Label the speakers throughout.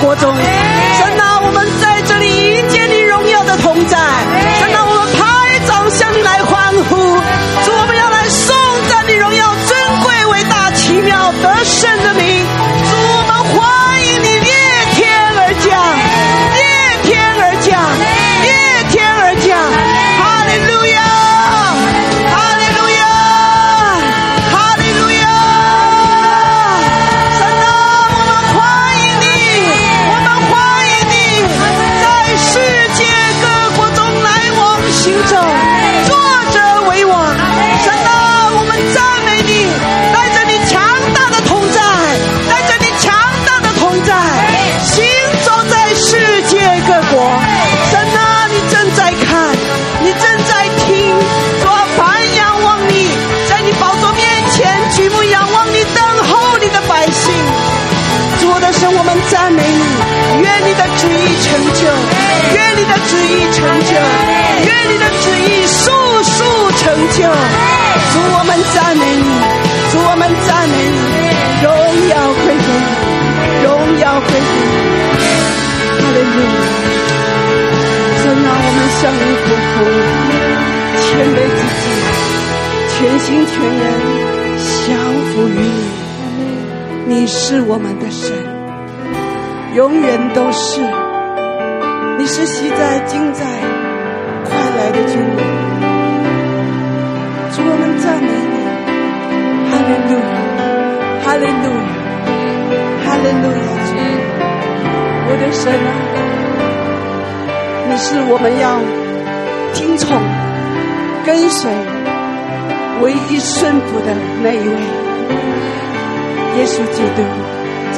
Speaker 1: 国中。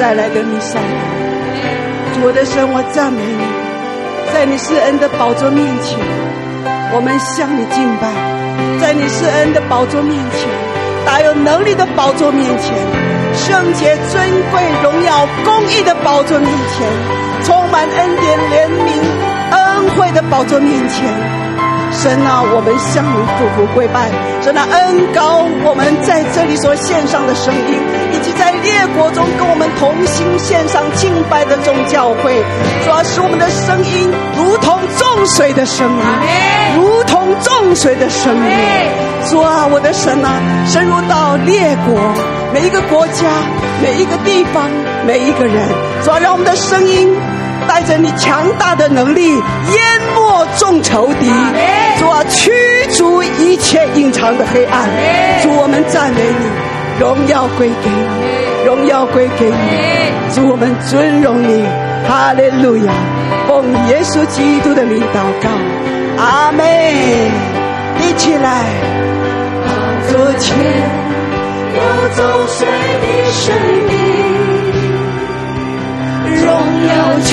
Speaker 1: 再来的弥赛亚，主我的神，我赞美你，在你施恩的宝座面前，我们向你敬拜；在你施恩的宝座面前，大有能力的宝座面前，圣洁、尊贵、荣耀、公义的宝座面前，充满恩典、怜悯、恩惠的宝座面前。神啊，我们向你俯伏跪拜。神啊，恩高我们在这里所献上的声音，在列国中跟我们同心献上敬拜的众教会，主要使我们的声音如同众水的声音，如同众水的声音。主啊，我的神啊，深入到列国每一个国家、每一个地方、每一个人，主要，让我们的声音。带着你强大的能力，淹没众仇敌，主啊，驱逐一切隐藏的黑暗。主，我们赞美你，荣耀归给你，荣耀归给你。主，我们尊荣你，哈利路亚！奉耶稣基督的名祷告，阿门。一起来，宝座前有众水的声音。荣耀权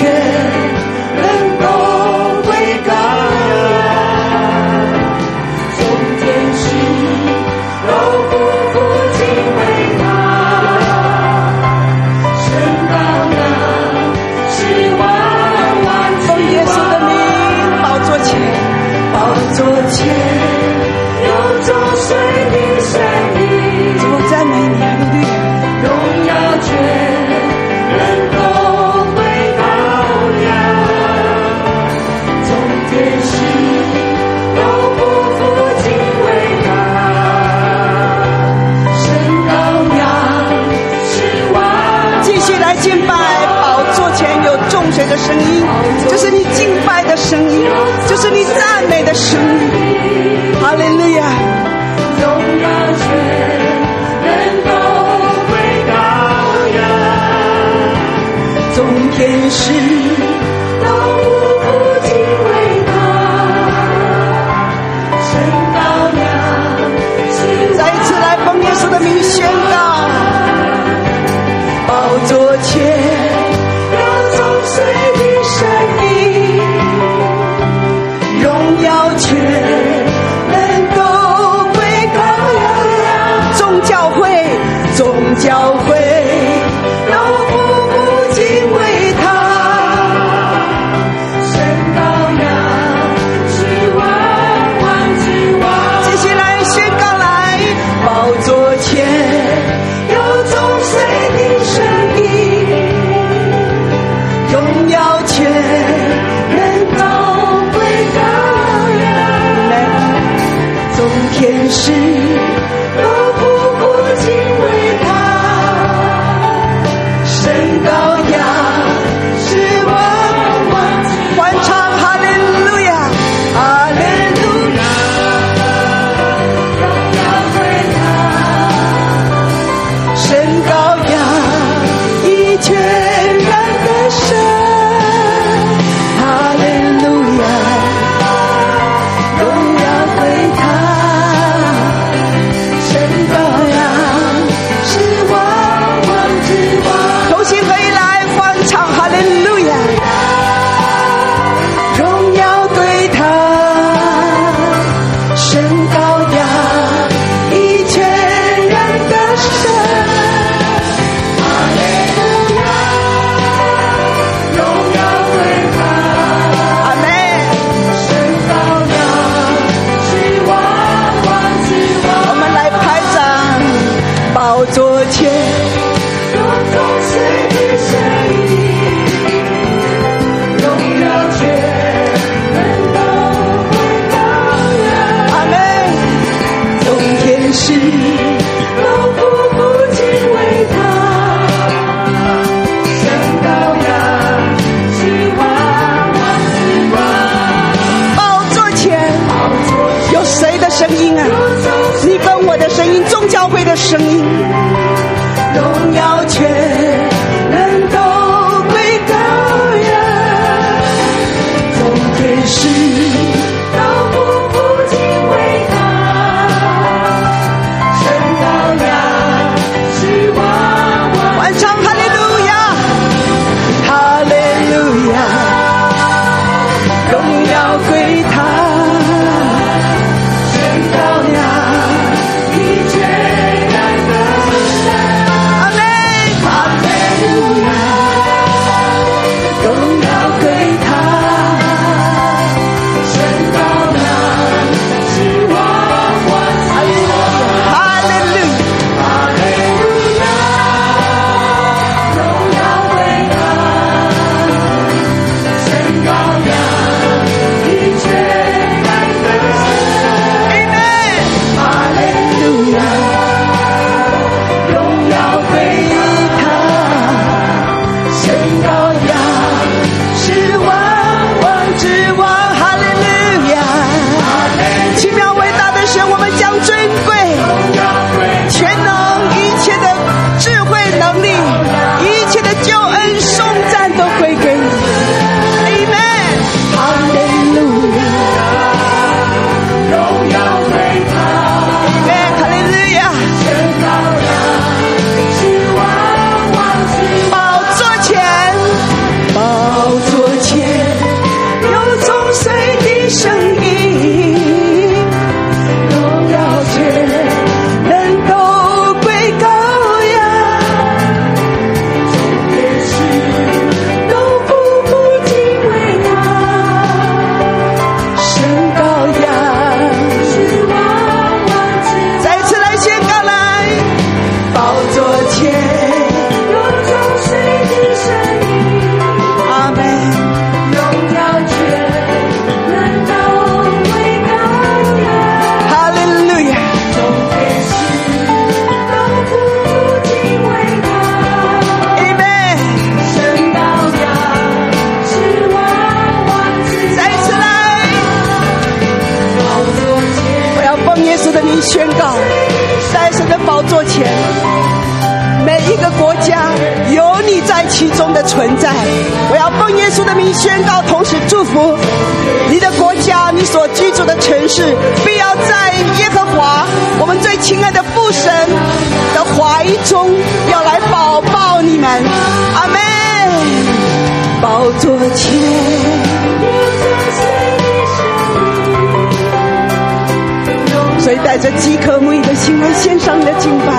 Speaker 1: 这饥渴无以的心为，献上你的敬拜，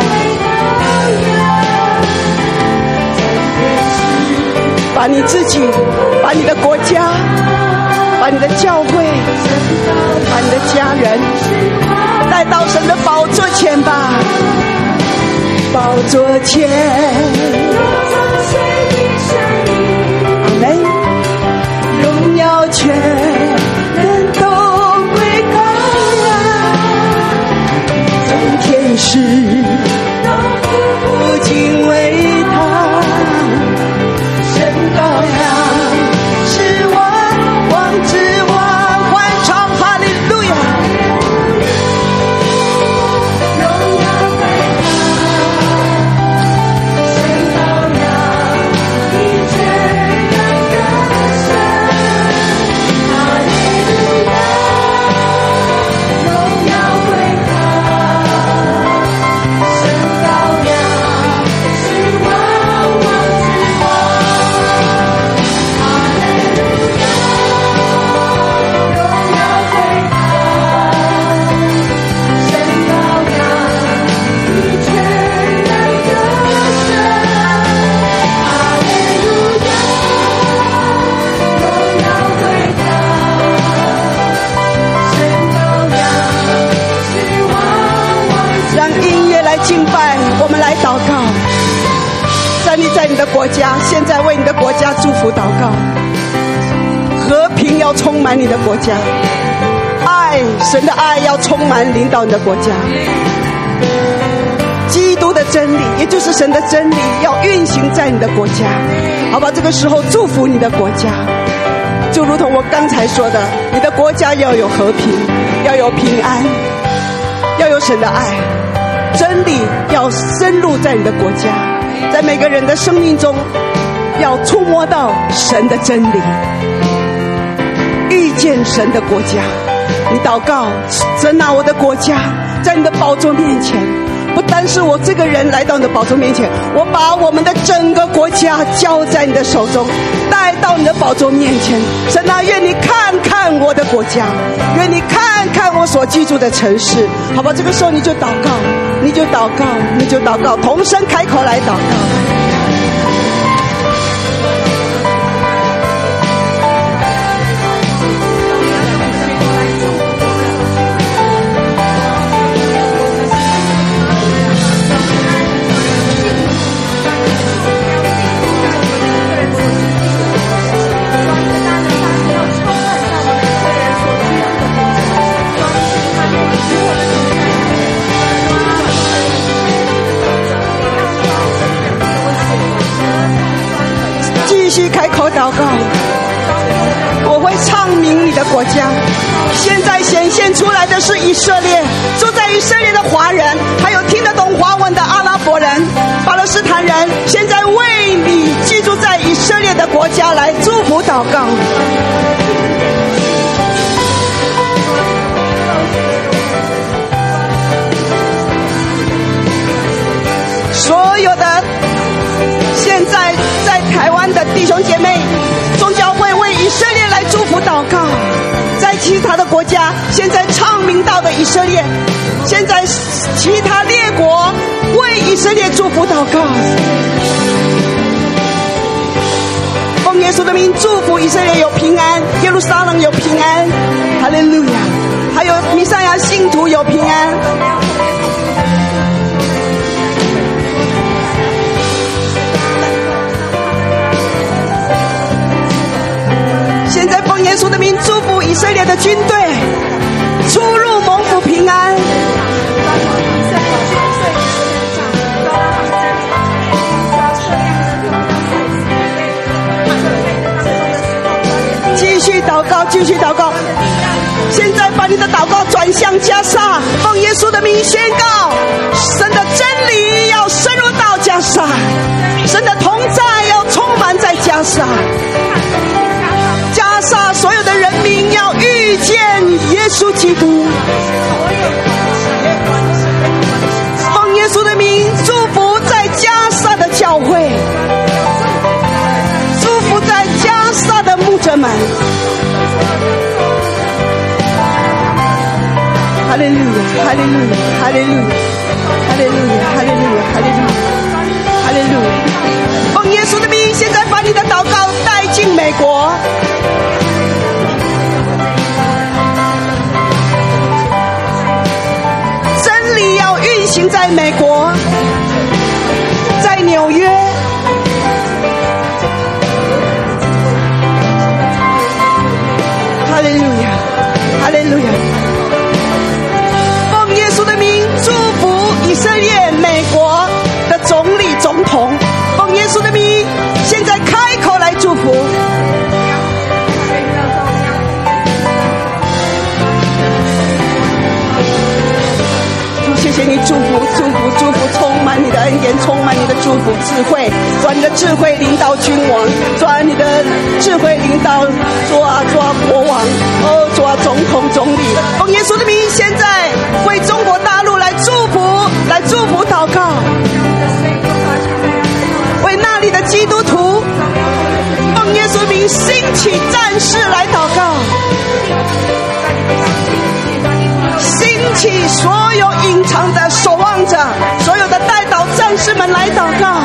Speaker 1: 把你自己，把你的国家，把你的教会，把你的家人带到神的宝座前吧。宝座前。ti. 你的国家，爱神的爱要充满领导你的国家，基督的真理，也就是神的真理，要运行在你的国家，好吧？这个时候祝福你的国家，就如同我刚才说的，你的国家要有和平，要有平安，要有神的爱，真理要深入在你的国家，在每个人的生命中，要触摸到神的真理，见神的国家。你祷告，神拿我的国家在你的宝座面前，不单是我这个人来到你的宝座面前，我把我们的整个国家交在你的手中，带到你的宝座面前。神啊，愿你看看我的国家，愿你看看我所居住的城市，好吧？这个时候你就祷告，你就祷告，你就祷告，同声开口来祷告。口祷告。我会唱明你的国家。现在显现出来的是以色列，住在以色列的华人，还有听得懂华文的阿拉伯人、巴勒斯坦人。现在为你居住在以色列的国家来祝福祷告。所有的湾的弟兄姐妹，众教会为以色列来祝福祷告，在其他的国家，现在唱名道的以色列，现在其他列国为以色列祝福祷告，奉耶稣的名祝福以色列有平安，耶路撒冷有平安，哈利路亚，还有弥赛亚信徒有平安。名祝福以色列的军队出入蒙福平安。继续祷告，继续祷告。现在把你的祷告转向加沙，奉耶稣的名宣告：神的真理要深入到加沙，神的同在要充满在加沙。所有的人民要遇见耶稣基督，奉耶稣的名祝福在加沙的教会，祝福在加沙的牧者们。哈利路亚，哈利路亚，哈利路亚，哈利路亚，哈利路亚，哈利路亚，利路亚。奉耶稣的名，现在把你的祷告带进美国。真理要运行在美国，在纽约，哈利路亚，哈利路亚，奉耶稣的名祝福以色列、祝福，祝福，祝福，充满你的恩典，充满你的祝福，智慧，转你的智慧领导君王，转你的智慧领导做啊做啊国王，哦做啊总统总理。奉耶稣的名，现在为中国大陆来祝福，来祝福祷告，为那里的基督徒，奉耶稣名兴起战士来祷告。兴起所有隐藏的守望者，所有的代祷战士们来祷告，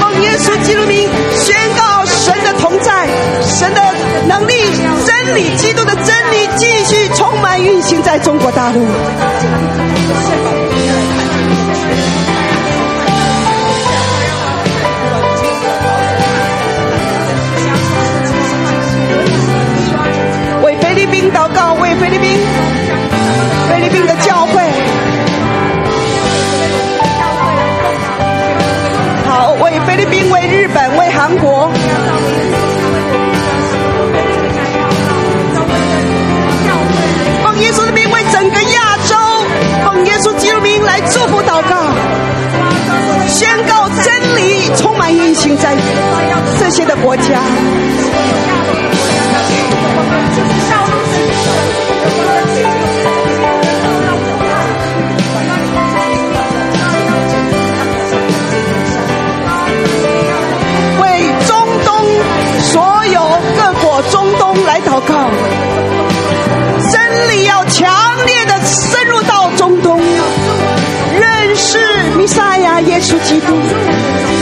Speaker 1: 奉耶稣基督名宣告神的同在，神的能力、真理、基督的真理继续充满运行在中国大陆。韩国，奉耶稣的名为整个亚洲，奉耶稣基督名来祝福祷告，宣告真理充满运行在这些的国家。弥赛亚耶稣基督。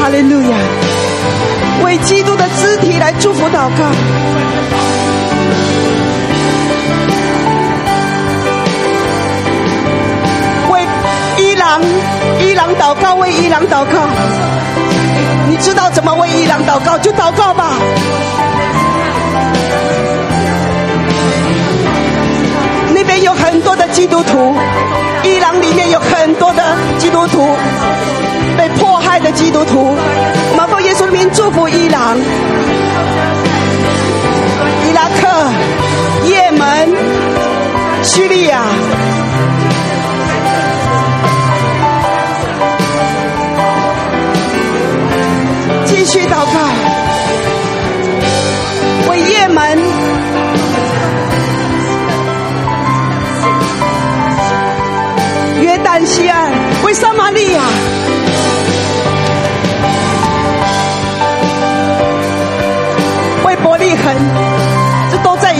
Speaker 1: 哈利路亚。为基督的肢体来祝福祷告。为伊朗伊朗祷告为伊朗祷告。你知道怎么为伊朗祷告？就祷告吧。那边有很多的基督徒。伊朗里面有很多的基督徒，被迫害的基督徒。我们奉耶稣的名祝福伊朗、伊拉克、也门、叙利亚。继续祷告，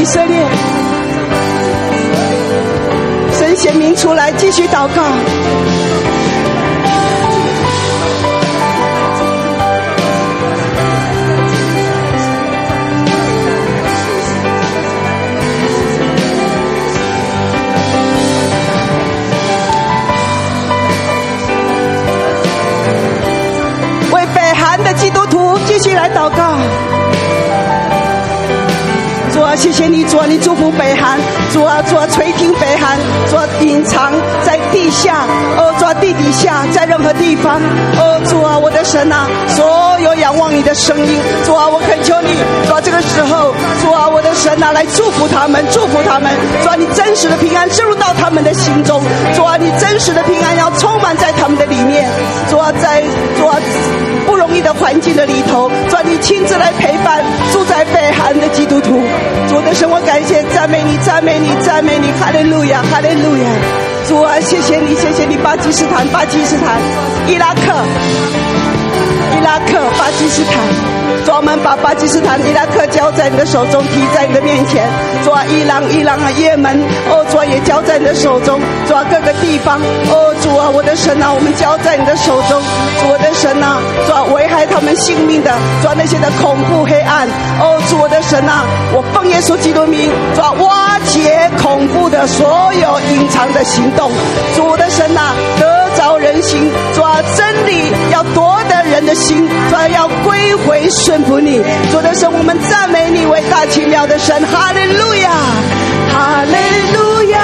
Speaker 1: 以色列。神显明出来，继续祷告。为北韩的基督徒继续来祷告，谢谢你，主啊，你祝福北韩，主啊，主啊，垂听北韩，主啊，隐藏在地下，哦，主啊，地底下，在任何地方，哦，主啊，我的神啊，所有仰望你的声音，主啊，我恳求你，主啊，这个时候，主啊，我的神啊，来祝福他们，祝福他们，主啊，你真实的平安进入到他们的心中，主啊，你真实的平安要充满在他们的里面，主啊，在，主啊。你的环境的里头，主你亲自来陪伴住在北韩的基督徒。主的神，我感谢赞美你，赞美你，赞美你，哈利路亚，哈利路亚。主啊，谢谢你，谢谢你，巴基斯坦，巴基斯坦，伊拉克，伊拉克，巴基斯坦。主，我们把巴基斯坦、伊拉克交在你的手中，提在你的面前。主啊，伊朗、伊朗啊，也门，哦，主啊，也交在你的手中。主啊，各个地方，哦，主啊，我的神啊，我们交在你的手中。主，我的神啊，主啊，危害他们性命的，主啊，那些的恐怖黑暗，哦，主我的神啊，我奉耶稣基督名，主啊，挖掘恐怖的所有隐藏的行动。主我的神啊，得着人心，主啊，真理要夺的心，主啊，要归回。顺服你，主的神，我们赞美你为大奇妙的神，哈利路亚，哈利路亚。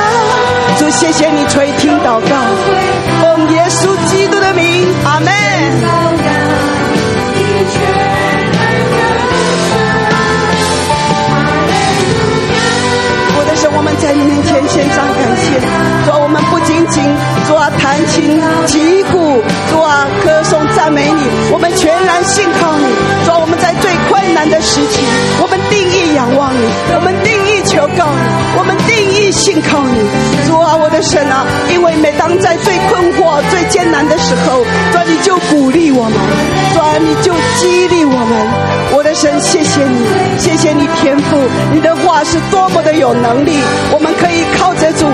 Speaker 1: 主，谢谢你垂听祷告，奉耶稣基督的名，阿门。我们在你面前献上感谢，主，我们不仅仅主啊弹琴击鼓，主啊歌颂赞美你，我们全然信靠你。说我们在最困难的时期，我们定义仰望你，我们定义求告你，我们定义信靠你。主啊，我的神啊，因为每当在最困惑、最艰难的时候，主啊，你就鼓励我们，主啊，你就激励我们。的神，谢谢你，谢谢你天赋，你的话是多么的有能力，我们可以靠着主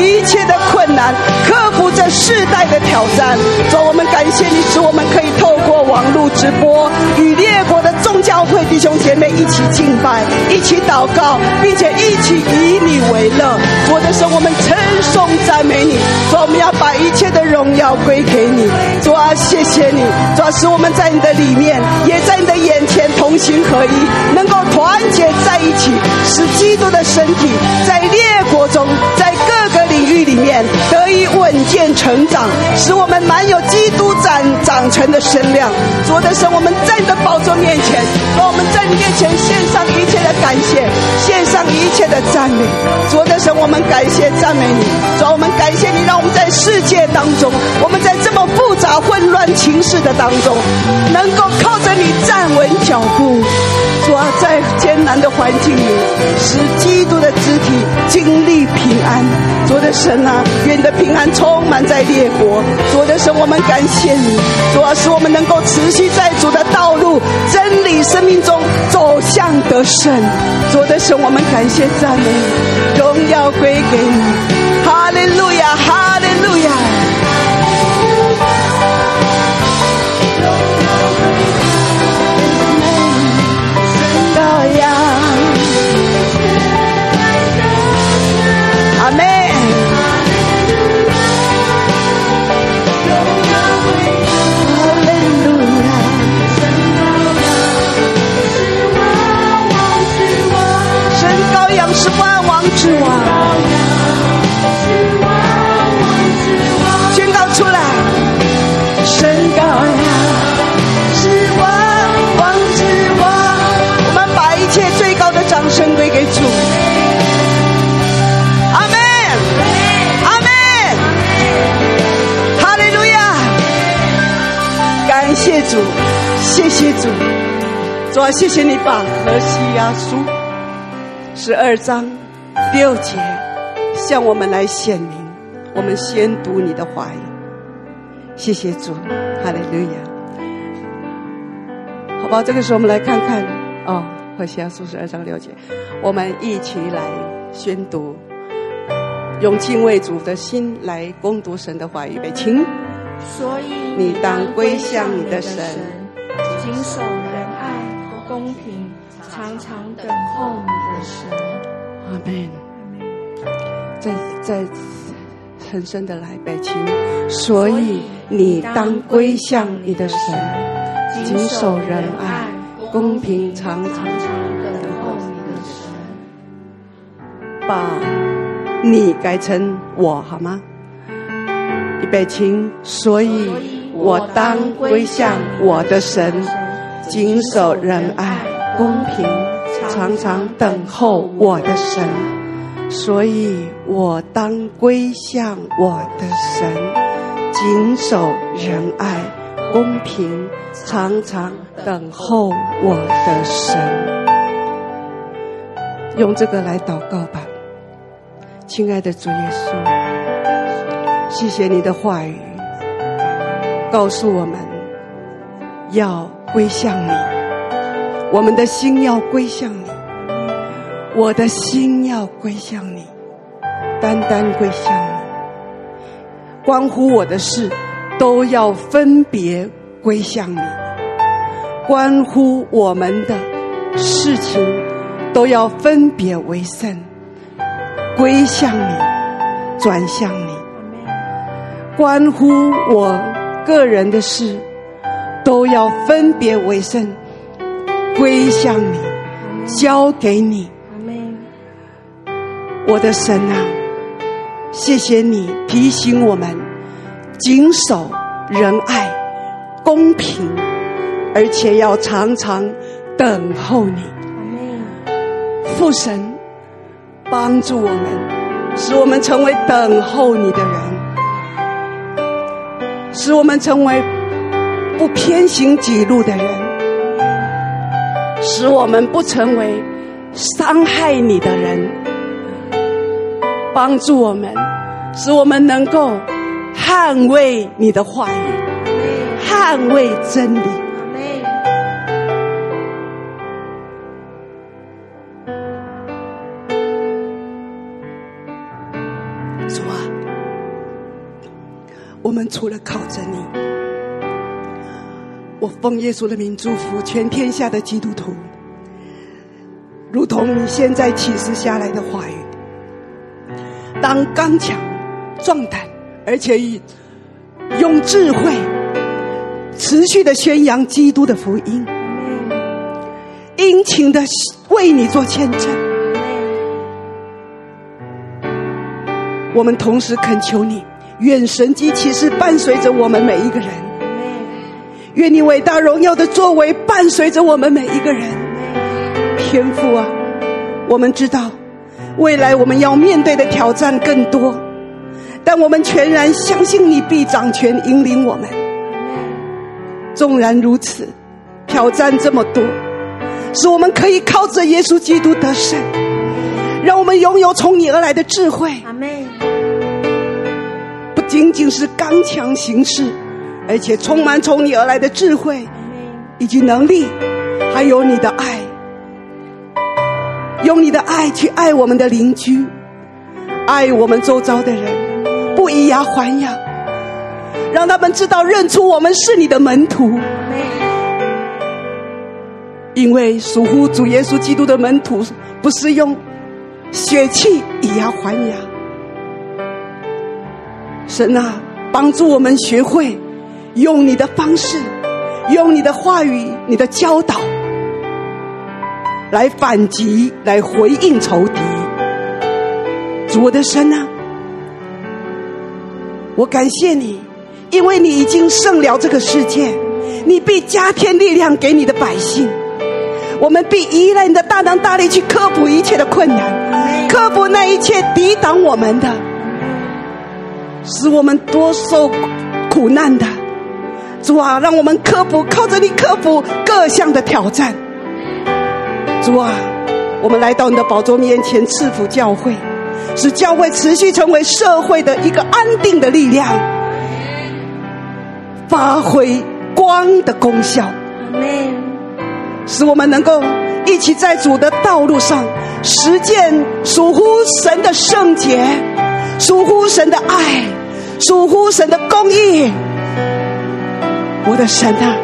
Speaker 1: 一切的困难，克服这世代的挑战。主，我们感谢你，使我们可以透过网络直播与列国的众。教会弟兄姐妹一起敬拜，一起祷告，并且一起以你为乐。我的神，我们称颂赞美你，主我们要把一切的荣耀归给你。主啊，谢谢你，主啊，使我们在你的里面，也在你的眼前同心合一，能够团结在一起，使基督的身体在列国中，在狱里面得以稳健成长，使我们满有基督长长成的身量。主的神，我们在你的宝座面前。让我们在你面前献上一切的感谢，献上一切的赞美。主的神，我们感谢赞美你。主，我们感谢你，让我们在世界当中，我们在这么复杂混乱情势的当中，能够靠着你站稳脚步。主啊，在艰难的环境里，使基督的肢体经历平安。主的神啊，愿你的平安充满在列国。主的神，我们感谢你。主啊，使我们能够持续在主的道路、真理、生命中走向得胜。主的神，我们感谢赞美，荣耀归给你。哈利路亚，哈利路亚。谢谢你把何西阿书十二章六节向我们来显明。我们先读你的话语，谢谢主，哈利路亚。好吧，这个时候我们来看看哦，何西阿书十二章六节，我们一起来宣读，用敬畏主的心来攻读神的话语，预备，请。
Speaker 2: 所以你当归向你的神，谨守仁爱、公平，常常等候你的神。
Speaker 1: 阿门。再再很深的来背，请。所以你当归向你的神，谨守仁爱、公平，常常等候你的神。把你改成我好吗？预备，请，所以我当归向我的神，谨守仁爱、公平，常常等候我的神。所以我当归向我的神，谨守仁爱、公平，常常等候我的神。用这个来祷告吧，亲爱的主耶稣。谢谢你的话语，告诉我们要归向你，我们的心要归向你，我的心要归向你，单单归向你，关乎我的事都要分别归向你，关乎我们的事情都要分别为圣，归向你，转向你。关乎我个人的事，都要分别为圣，归向你，交给你。我的神啊，谢谢你提醒我们，谨守仁爱、公平，而且要常常等候你。父神帮助我们，使我们成为等候你的人。使我们成为不偏行己路的人，使我们不成为伤害你的人，帮助我们，使我们能够捍卫你的话语，捍卫真理。我们除了靠着你，我奉耶稣的名祝福全天下的基督徒，如同你现在启示下来的话语，当刚强、壮胆，而且以用智慧持续的宣扬基督的福音，殷勤的为你做见证。我们同时恳求你。愿神迹奇事伴随着我们每一个人，愿你伟大荣耀的作为伴随着我们每一个人。天父啊，我们知道未来我们要面对的挑战更多，但我们全然相信你必掌权引领我们。纵然如此，挑战这么多，使我们可以靠着耶稣基督得胜，让我们拥有从你而来的智慧。阿门。仅仅是刚强行事，而且充满从你而来的智慧，以及能力，还有你的爱，用你的爱去爱我们的邻居，爱我们周遭的人，不以牙还牙，让他们知道认出我们是你的门徒。因为属乎主耶稣基督的门徒，不是用血气以牙还牙。神啊，帮助我们学会用你的方式，用你的话语、你的教导来反击、来回应仇敌，主我的神啊，我感谢你，因为你已经胜了这个世界，你必加添力量给你的百姓。我们必依赖你的大能大力去克服一切的困难，克服那一切抵挡我们的，使我们多受苦难的。主啊，让我们克服，靠着你克服各项的挑战。主啊，我们来到你的宝座面前，赐福教会，使教会持续成为社会的一个安定的力量，发挥光的功效。使我们能够一起在主的道路上实践属乎神的圣洁，属乎神的爱，属乎神的公义。我的神啊，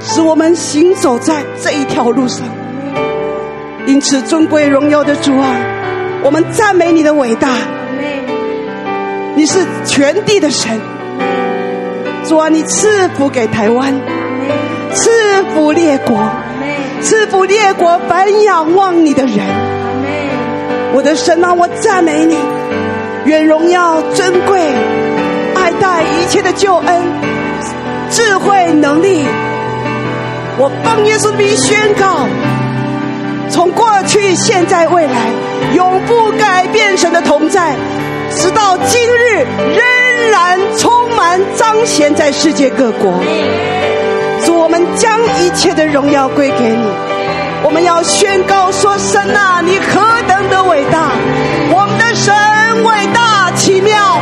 Speaker 1: 使我们行走在这一条路上。因此，尊贵荣耀的主啊，我们赞美你的伟大。你是全地的神。主啊，你赐福给台湾，赐福列国。赐福列国，凡仰望你的人。我的神啊，我赞美你，愿荣耀尊贵、爱戴一切的救恩、智慧能力，我奉耶稣的名宣告：从过去、现在、未来，永不改变神的同在，直到今日，仍然充满彰显在世界各国。主，我们将一切的荣耀归给你。我们要宣告说：神啊，你何等的伟大！我们的神伟大奇妙。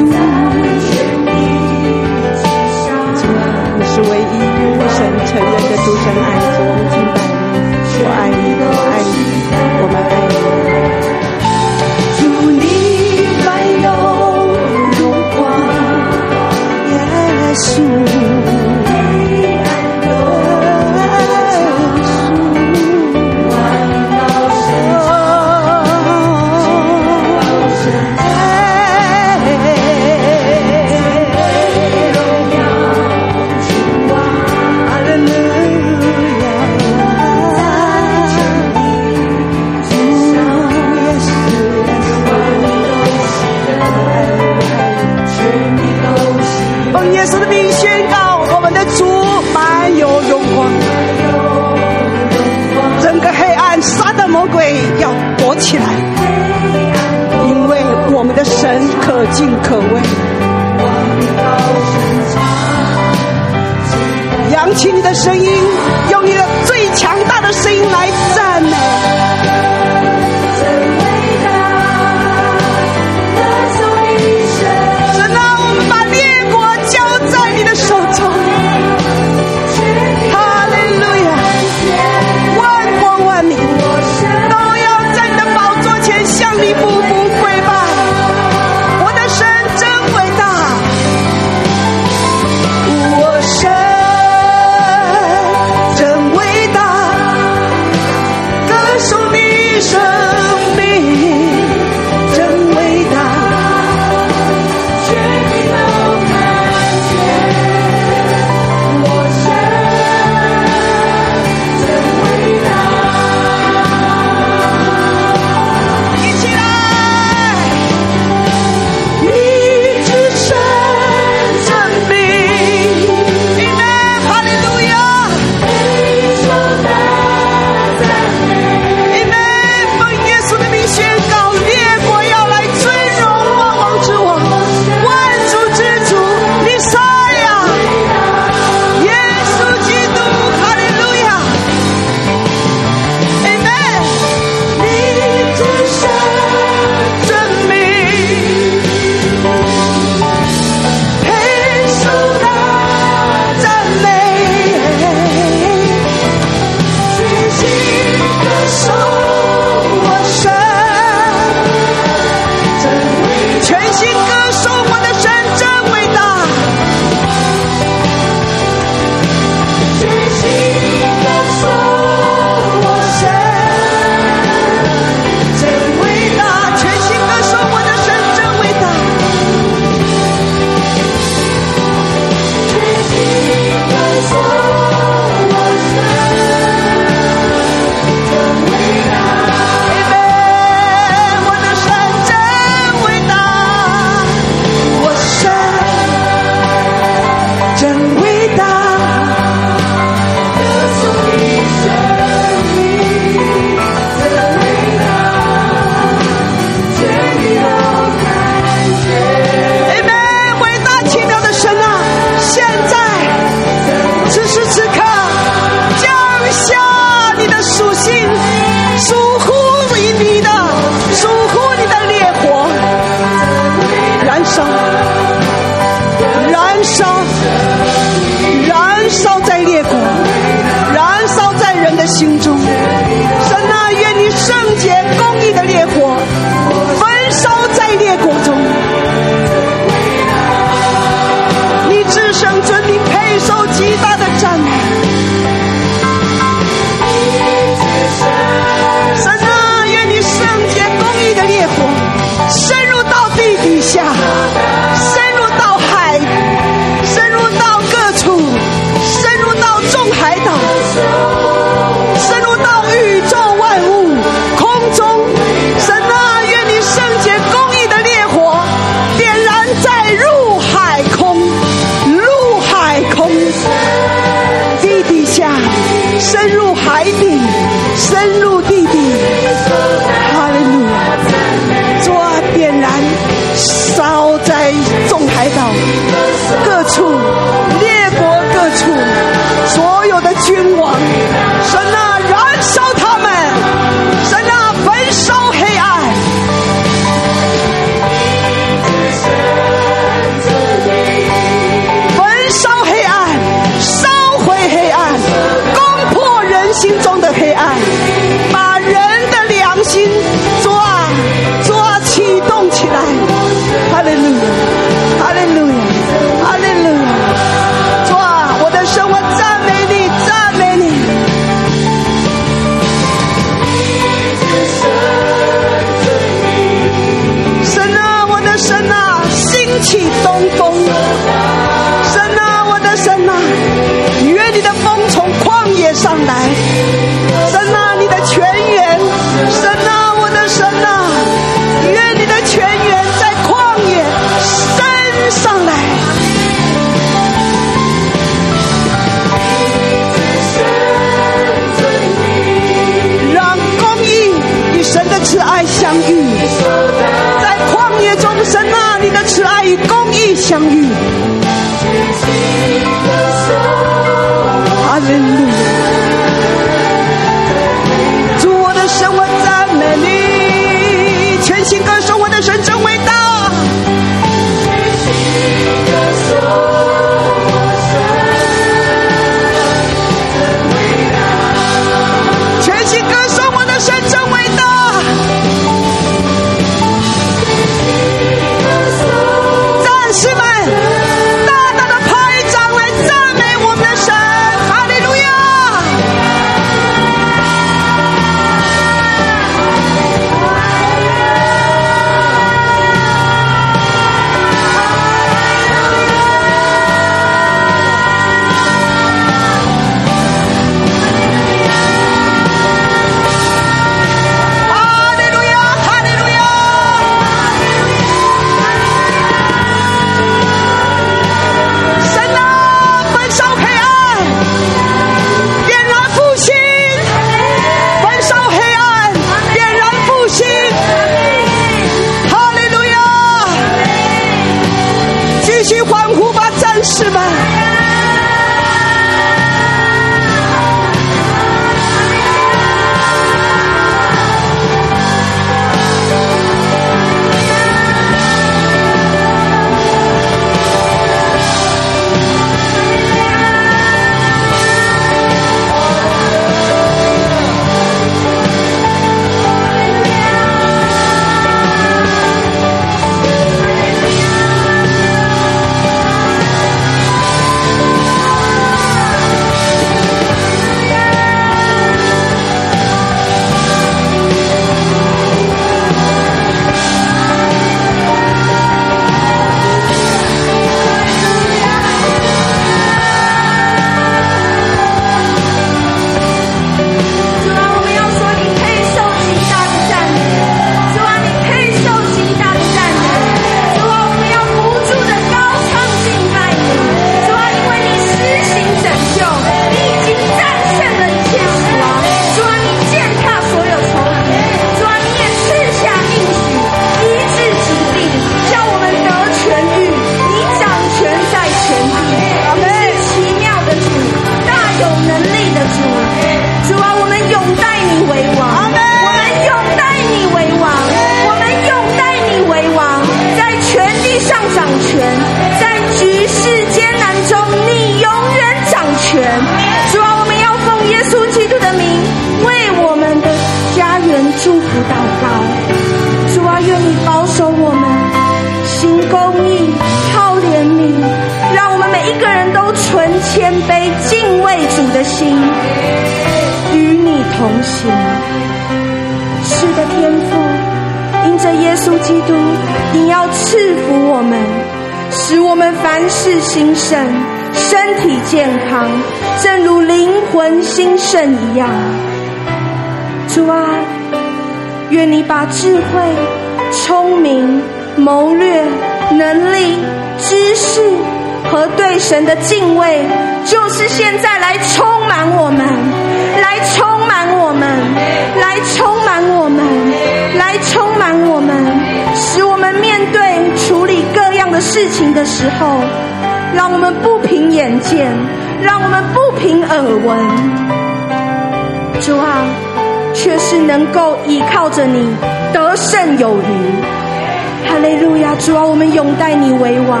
Speaker 2: 得胜有余。哈利路亚！主啊，我们永戴你为王；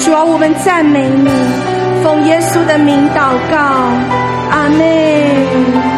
Speaker 2: 主啊，我们赞美你，奉耶稣的名祷告，阿
Speaker 1: 妹。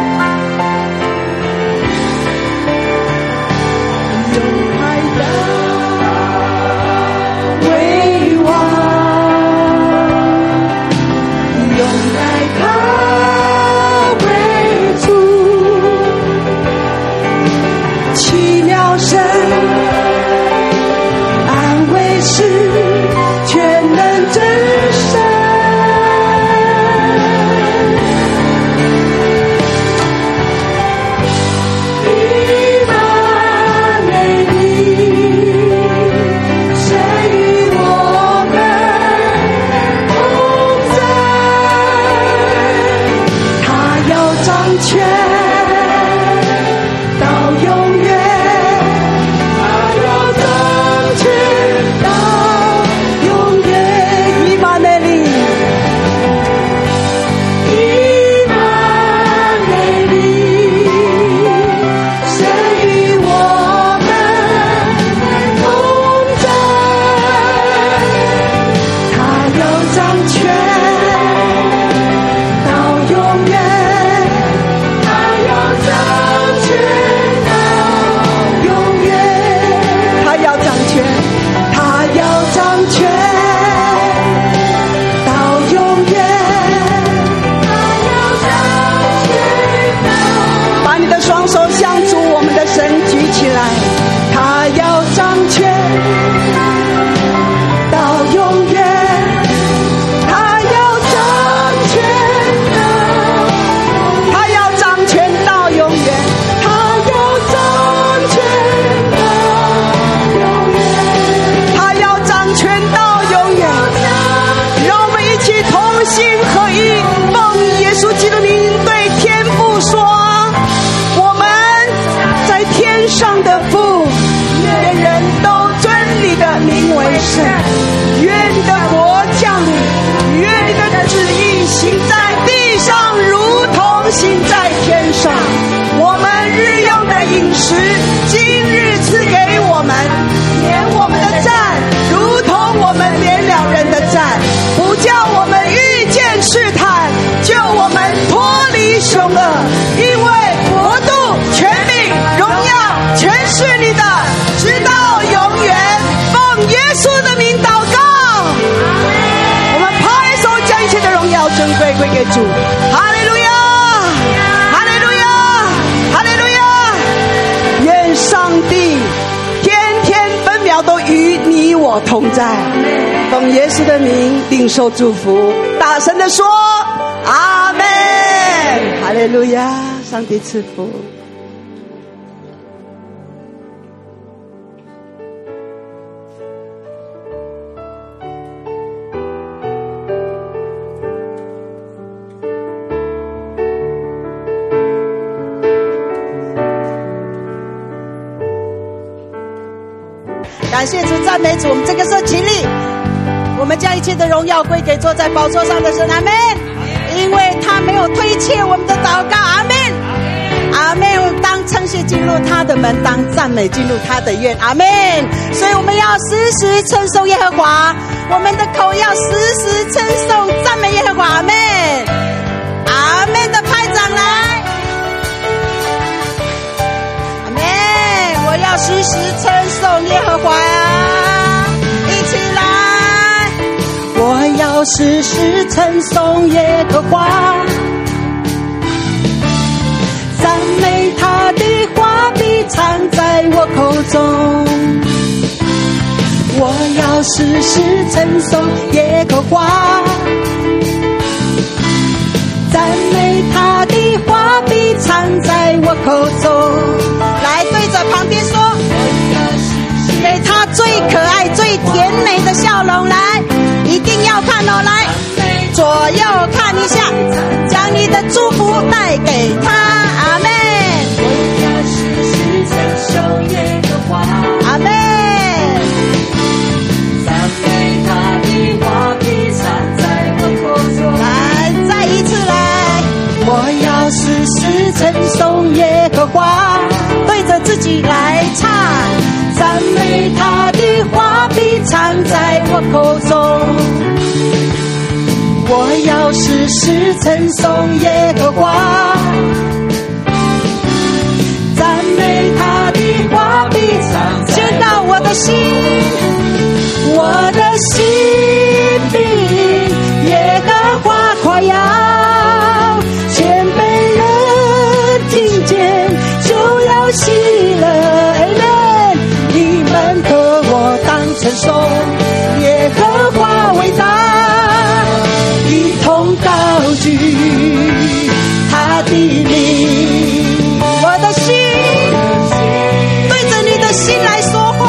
Speaker 1: 耶稣的名领受祝福，大声的说阿门，哈利路亚，上帝赐福。
Speaker 3: 感谢主，赞美主。我们这个时候起立，荣耀归给坐在宝座上的神。阿门。因为他没有推却我们的祷告。阿门。阿门。当称谢进入他的门，当赞美进入他的院。阿门。所以我们要时时称颂耶和华，我们的口要时时称颂赞美耶和华。阿门。阿门的拍掌来。阿门。我要时时称颂耶和华呀。要时时称颂耶和华
Speaker 4: 赞美他的话必藏在我口中我要时时称颂耶和华赞美他的话必藏在我口中来对着旁边说。最可爱、最甜美的笑容。来，一定要看哦，来，左右看一下，将你的祝福带给他。阿妹。阿妹。来，再一次来，我要时时称颂耶和华，对着自己来唱，赞美他藏在我口中。我要时时称颂耶和华，赞美他的话必常在。见到我的心，我的心颂耶和华伟大，一同高举他的名。我的心对着你的心来说话。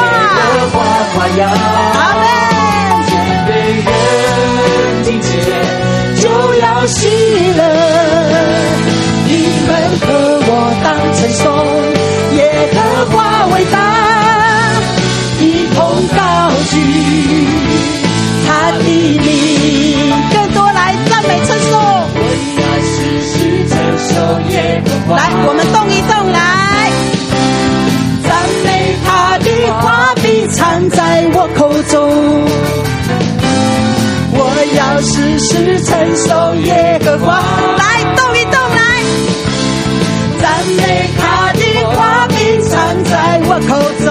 Speaker 4: 阿门。喜乐，你们和我当称颂耶和华伟大，来，我们动一动来，赞美他的话必藏在我口中。我要时时称颂耶和华，来动一动来，赞美他的话必藏在我口中。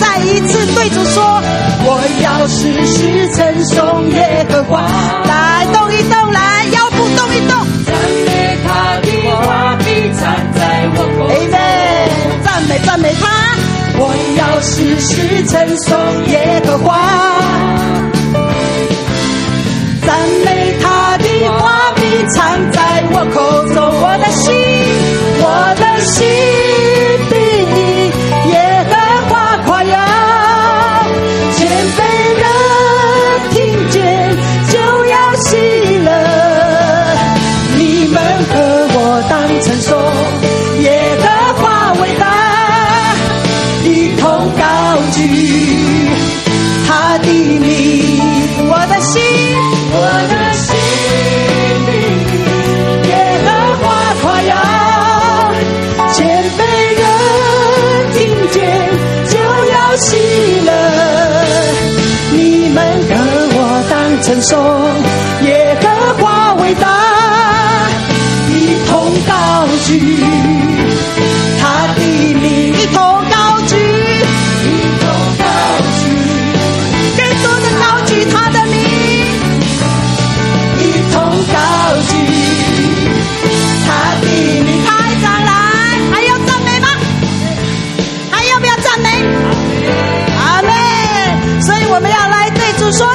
Speaker 4: 再一次对着说，我要时时称颂耶和华，来动一动来，腰部动一动。我时时称颂耶和华。赞美他的话必常在我口中，我的心，我的心颂耶和华伟大，一同高举他的名，一同高举，一同高举，更多的高举他的名。一同高举他的名，太赞来，还要赞美吗？还要不要赞美？阿门。所以我们要来对主
Speaker 1: 说：“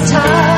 Speaker 1: time.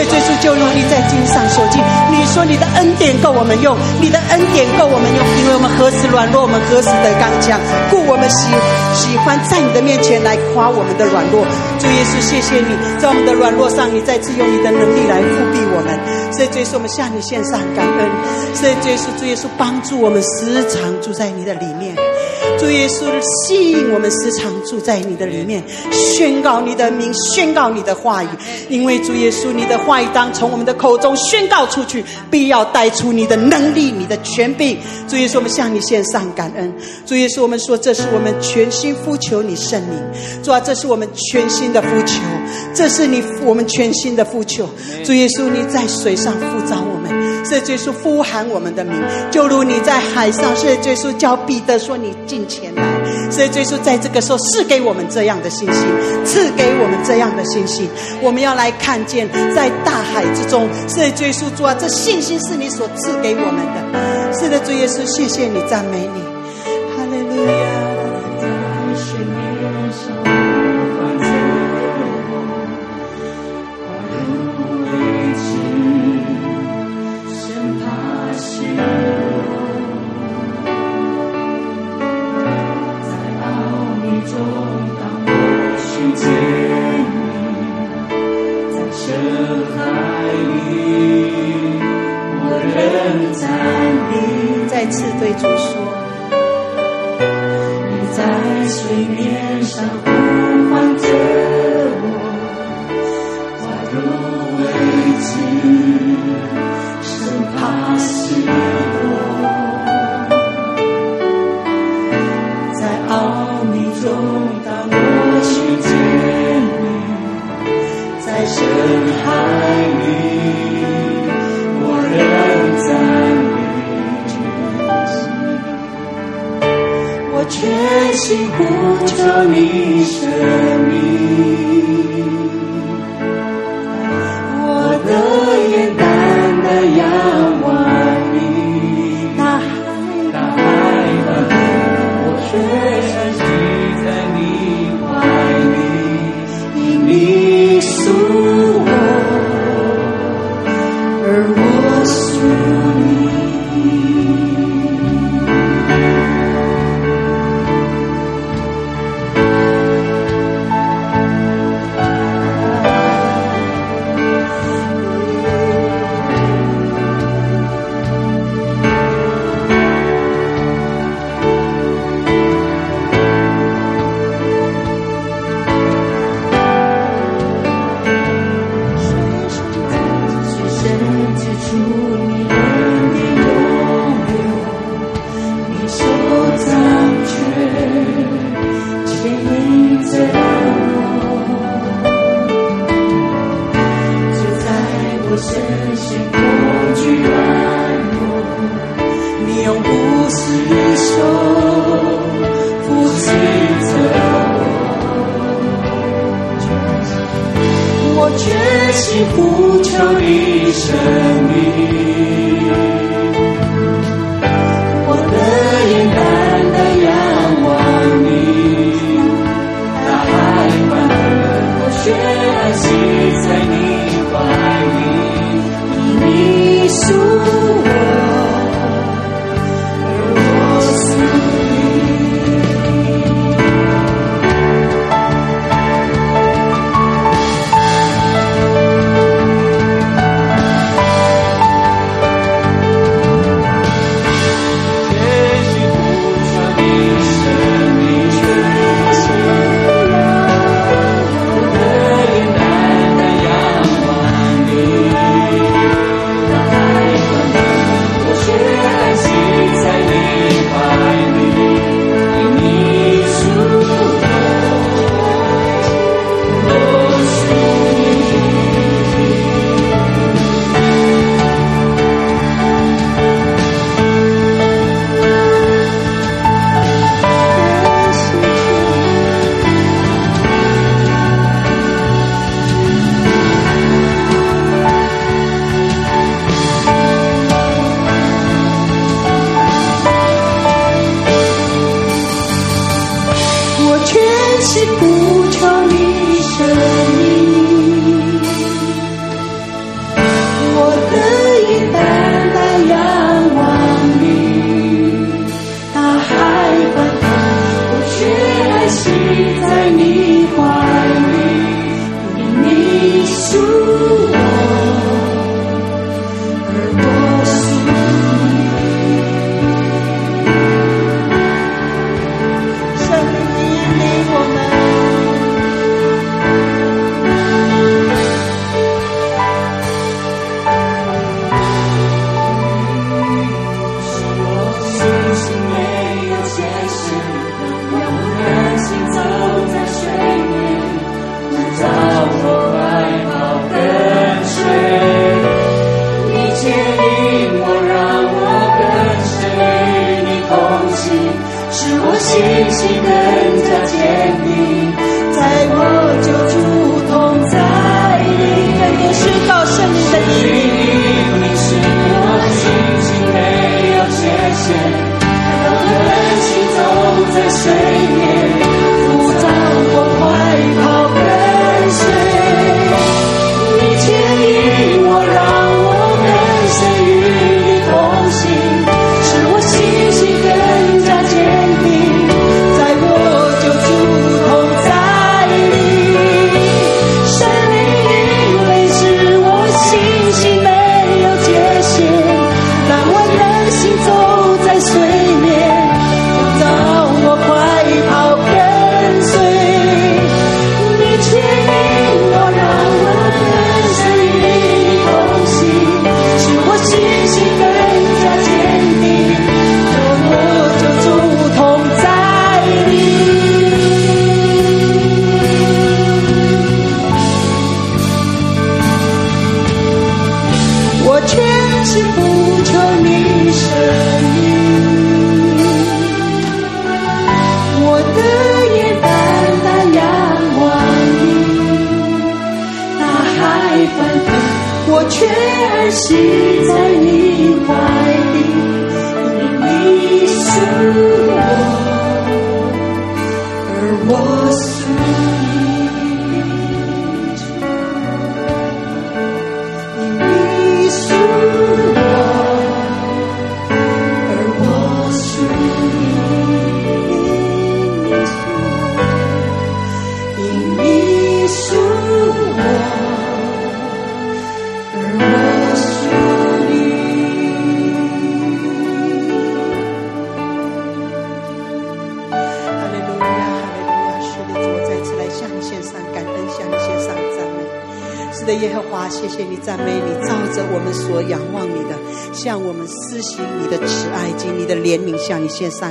Speaker 1: 所以，耶稣就用你在经上所记，你说你的恩典够我们用，你的恩典够我们用，因为我们何时软弱，我们何时得刚强，故我们喜喜欢在你的面前来夸我们的软弱。主耶稣，谢谢你在我们的软弱上，你再次用你的能力来覆庇我们。所以，耶稣，我们向你献上感恩。所以，耶稣，主耶稣帮助我们时常住在你的里面。主耶稣吸引我们时常住在你的里面，宣告你的名，宣告你的话语。因为主耶稣，你的话语当从我们的口中宣告出去，必要带出你的能力、你的权柄。主耶稣，我们向你献上感恩。主耶稣，我们说这是我们全心呼求你圣灵。主啊，这是我们全心的呼求，这是你我们全心的呼求。主耶稣，你在水上呼召我是耶稣呼喊我们的名，就如你在海上。是耶稣叫彼得说：“你进前来。”是耶稣在这个时候赐给我们这样的信心，赐给我们这样的信心。我们要来看见，在大海之中，是耶稣主啊，这信心是你所赐给我们的。是的，主耶稣，谢谢你，赞美你，次对主说
Speaker 5: 心呼着你
Speaker 1: 声。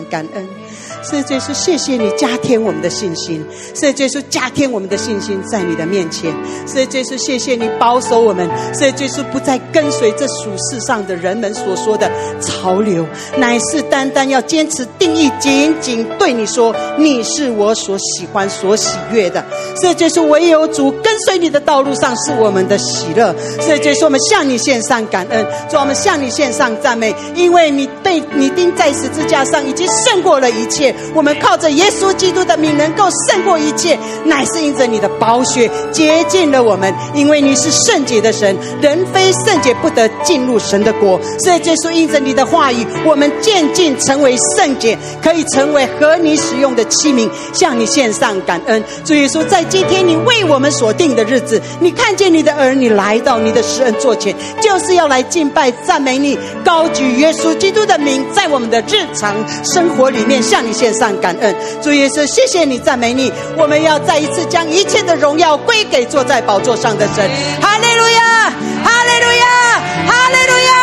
Speaker 1: 感恩，所以这是，谢谢你加添我们的信心，所以这是加添我们的信心在你的面前，所以这是，谢谢你保守我们，所以这是不再跟随这俗世上的人们所说的潮流，乃是单单要坚持定义，仅仅对你说，你是我所喜欢、所喜悦的。这就是，唯有主跟随你的道路上是我们的喜乐，这就是，我们向你献上感恩，主，我们向你献上赞美，因为你被你钉在十字架上。已经胜过了一切，我们靠着耶稣基督的名能够胜过一切，乃是因着你的宝血洁净了我们。因为你是圣洁的神，人非圣洁不得进入神的国。所以，耶稣印着你的话语，我们渐进成为圣洁，可以成为和你使用的器皿，向你献上感恩。主耶稣，在今天你为我们所定的日子，你看见你的儿女来到你的施恩座前，就是要来敬拜赞美你，高举耶稣基督的名，在我们的日常。生活里面向你献上感恩，主耶稣，谢谢你，赞美你。我们要再一次将一切的荣耀归给坐在宝座上的神。哈利路亚，哈利路亚，哈利路亚，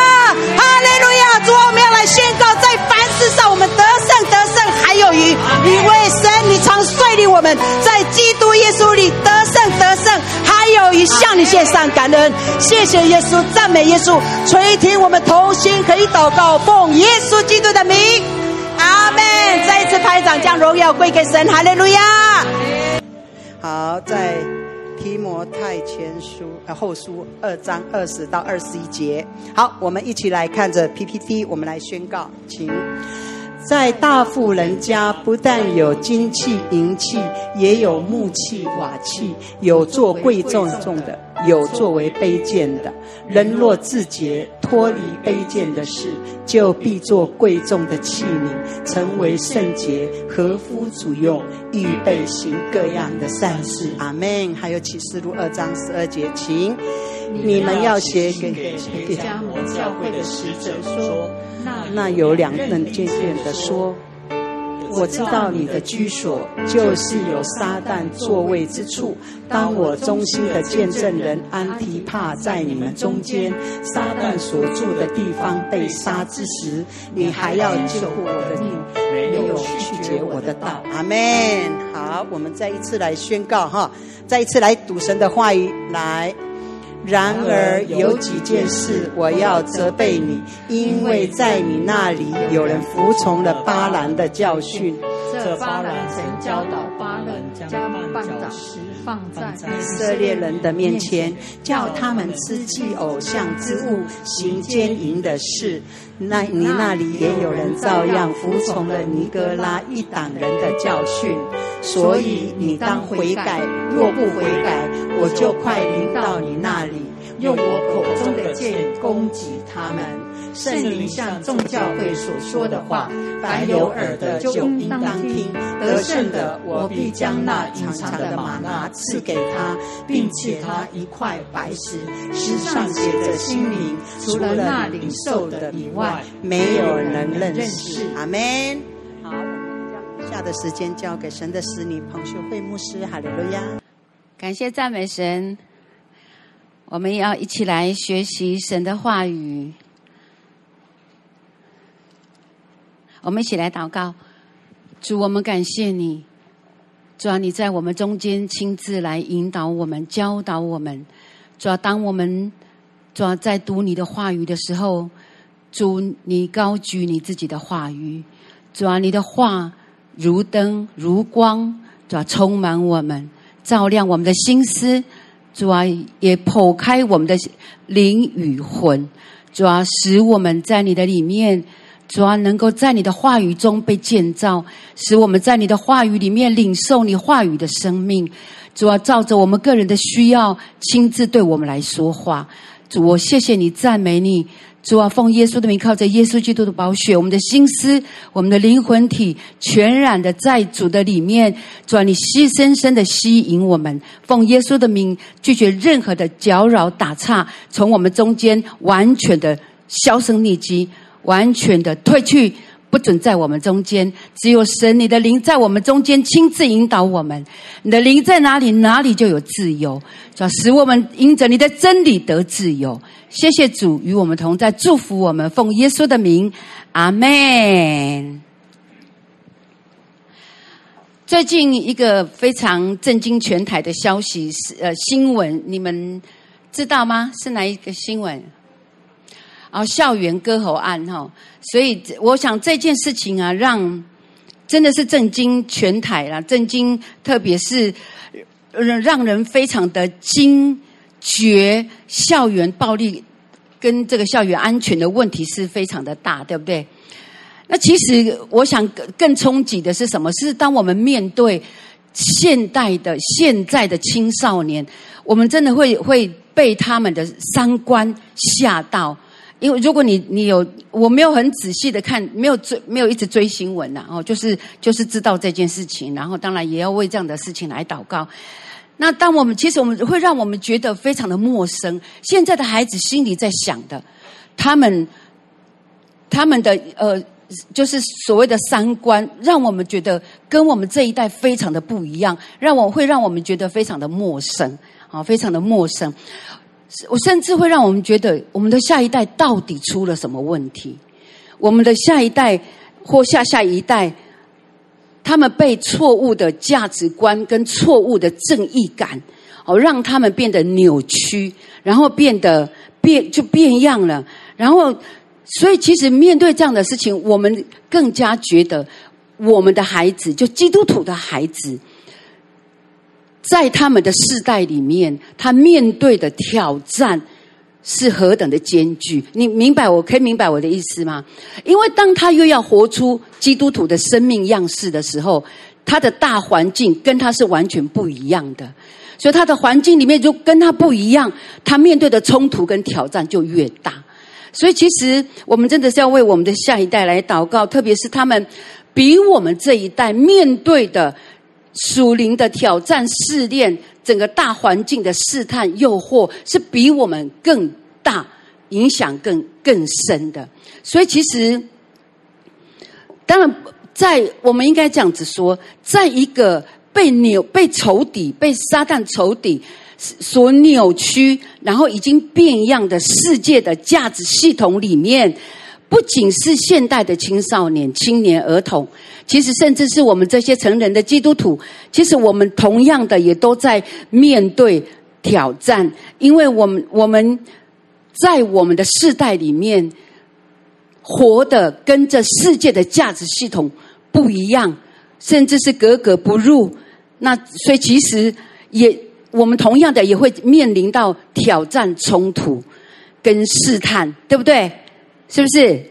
Speaker 1: 哈利路亚。主，我们要来宣告，在凡事上我们得胜，得胜还有余。因为神，你常率领我们在基督耶稣里得胜，得胜还有余。向你献上感恩，谢谢耶稣，赞美耶稣，垂听我们同心可以祷告，奉耶稣基督的名。阿门！再一次拍掌，将荣耀归给神，哈利路亚。好，在提摩太前书呃后书二章二十到二十一节。好，我们一起来看着 PPT，我们来宣告，请。在大富人家，不但有金器银器，也有木器瓦器，有做贵重重的，有作为卑贱的。人若自洁，脱离卑贱的事，就必做贵重的器皿，成为圣洁，合乎主用，预备行各样的善事。阿门。还有启示录二章十二节，请你们要写给给迦摩教会的使者说。那有两人渐渐的说：“我知道你的居所就是有撒旦座位之处。当我忠心的见证人安提帕在你们中间，撒旦所住的地方被杀之时，你还要救我的命，没有拒绝我的道。”阿门。好，我们再一次来宣告哈，再一次来读神的话语来。然而有几件事我要责备你，因为在你那里有人服从了巴兰的教训。
Speaker 6: 这巴兰曾教导巴勒将绊脚石放在
Speaker 1: 以色列人的面前，叫他们吃祭偶像之物，行奸淫的事。那你那里也有人照样服从了尼哥拉一党人的教训。所以你当悔改，若不悔改，我就快临到你那里，用我口中的剑攻击他们。圣灵向众教会所说的话，凡有耳的就应当听。得胜的，我必将那隐藏的吗哪赐给他，并且他一块白石，石上写着心灵，除了那领受的以外，没有人认识。阿门。好，我们将下的时间交给神的使女彭秀慧牧师。哈利路亚，
Speaker 4: 感谢赞美神。我们要一起来学习神的话语。我们一起来祷告，主，我们感谢你，主啊，你在我们中间亲自来引导我们、教导我们。主啊，当我们主啊在读你的话语的时候，主你高举你自己的话语，主啊，你的话如灯如光，主啊，充满我们，照亮我们的心思，主啊，也剖开我们的灵与魂，主啊，使我们在你的里面。主啊，能够在你的话语中被建造，使我们在你的话语里面领受你话语的生命。主啊，照着我们个人的需要，亲自对我们来说话。主，我谢谢你，赞美你。主啊，奉耶稣的名，靠着耶稣基督的宝血，我们的心思、我们的灵魂体，全然的在主的里面。主啊，你深深的吸引我们。奉耶稣的名，拒绝任何的搅扰打岔，从我们中间完全的销声匿迹。完全的退去，不准在我们中间。只有神，你的灵在我们中间亲自引导我们。你的灵在哪里，哪里就有自由，主使我们因着你的真理得自由。谢谢主与我们同在，祝福我们，奉耶稣的名，阿门。最近一个非常震惊全台的消息是呃新闻，你们知道吗？是哪一个新闻？啊，校园割喉案哈，所以我想这件事情啊，让真的是震惊全台啦，震惊特别是让人非常的惊觉，校园暴力跟这个校园安全的问题是非常的大，对不对？那其实我想更更冲击的是什么？是当我们面对现代的现在的青少年，我们真的会会被他们的三观吓到。因为如果你你有，我没有很仔细的看，没有追，没有一直追新闻呐，哦，就是就是知道这件事情，然后当然也要为这样的事情来祷告。那当我们其实我们会让我们觉得非常的陌生。现在的孩子心里在想的，他们他们的呃，就是所谓的三观，让我们觉得跟我们这一代非常的不一样，让我会让我们觉得非常的陌生，啊，非常的陌生。我甚至会让我们觉得，我们的下一代到底出了什么问题？我们的下一代或下下一代，他们被错误的价值观跟错误的正义感，哦，让他们变得扭曲，然后变得变就变样了。然后，所以其实面对这样的事情，我们更加觉得，我们的孩子，就基督徒的孩子。在他们的世代里面，他面对的挑战是何等的艰巨。你明白？我可以明白我的意思吗？因为当他又要活出基督徒的生命样式的时候，他的大环境跟他是完全不一样的，所以他的环境里面就跟他不一样，他面对的冲突跟挑战就越大。所以，其实我们真的是要为我们的下一代来祷告，特别是他们比我们这一代面对的属灵的挑战、试炼，整个大环境的试探、诱惑，是比我们更大、影响更更深的。所以，其实当然，在我们应该这样子说，在一个被扭、被仇敌、被撒旦仇敌。所扭曲，然后已经变样的世界的价值系统里面，不仅是现代的青少年、青年、儿童，其实甚至是我们这些成人的基督徒，其实我们同样的也都在面对挑战，因为我们我们在我们的世代里面活的跟这世界的价值系统不一样，甚至是格格不入。那所以其实也。我们同样的也会面临到挑战、冲突跟试探，对不对？是不是？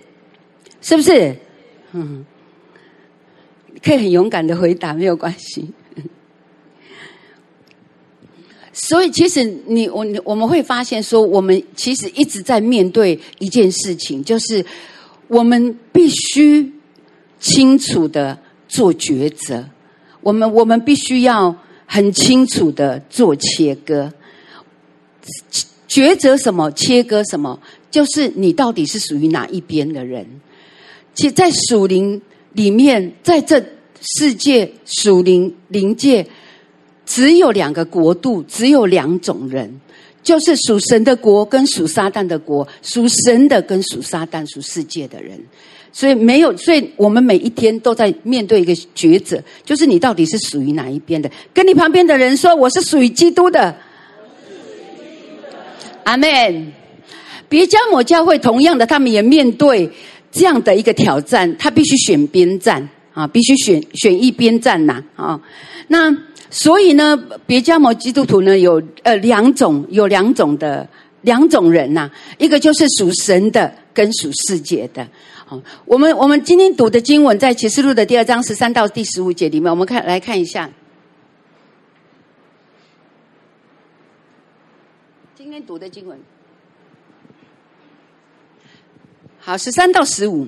Speaker 4: 是不是？嗯，可以很勇敢的回答，没有关系。所以，其实你我我们会发现说，我们其实一直在面对一件事情，就是我们必须清楚的做抉择。我们我们必须要。很清楚的做切割，抉择什么，切割什么，就是你到底是属于哪一边的人。其实，在属灵里面，在这世界属灵灵界，只有两个国度，只有两种人，就是属神的国跟属撒旦的国，属神的跟属撒旦属世界的人。所以没有，所以我们每一天都在面对一个抉择，就是你到底是属于哪一边的？跟你旁边的人说，我是属于基督的。阿门。别迦摩教会同样的，他们也面对这样的一个挑战，他必须选边站啊，必须选选一边站呐啊。那所以呢，别迦摩基督徒呢有呃两种，有两种的两种人呐，一个就是属神的，跟属世界的。好，我们我们今天读的经文在启示录的第二章十三到第十五节里面，我们看来看一下。今天读的经文，好，十三到十五。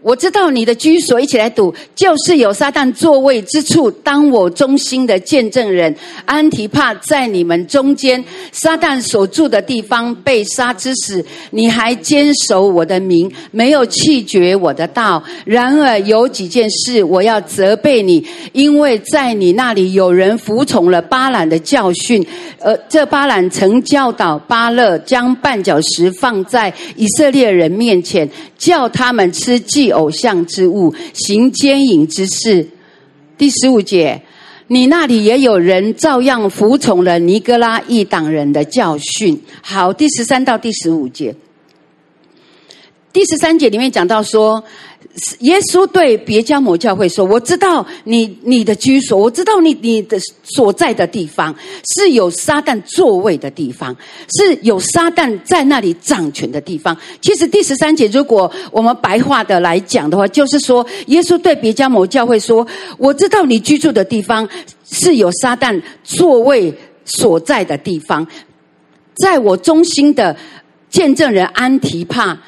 Speaker 4: 我知道你的居所，一起来读，就是有撒旦座位之处。当我忠心的见证人安提帕在你们中间，撒旦所住的地方被杀之时，你还坚守我的名，没有弃绝我的道。然而有几件事我要责备你，因为在你那里有人服从了巴兰的教训，而这巴兰曾教导巴勒将绊脚石放在以色列人面前，叫他们吃祭。偶像之物，行奸淫之事。第十五节，你那里也有人照样服从了尼哥拉一党人的教训。好，第十三到第十五节，第十三节里面讲到说。耶稣对别迦摩教会说：“我知道你你的居所，我知道你你的所在的地方是有撒旦座位的地方，是有撒旦在那里掌权的地方。其实第十三节，如果我们白话的来讲的话，就是说，耶稣对别迦摩教会说：我知道你居住的地方是有撒旦座位所在的地方，在我中心的见证人安提帕。”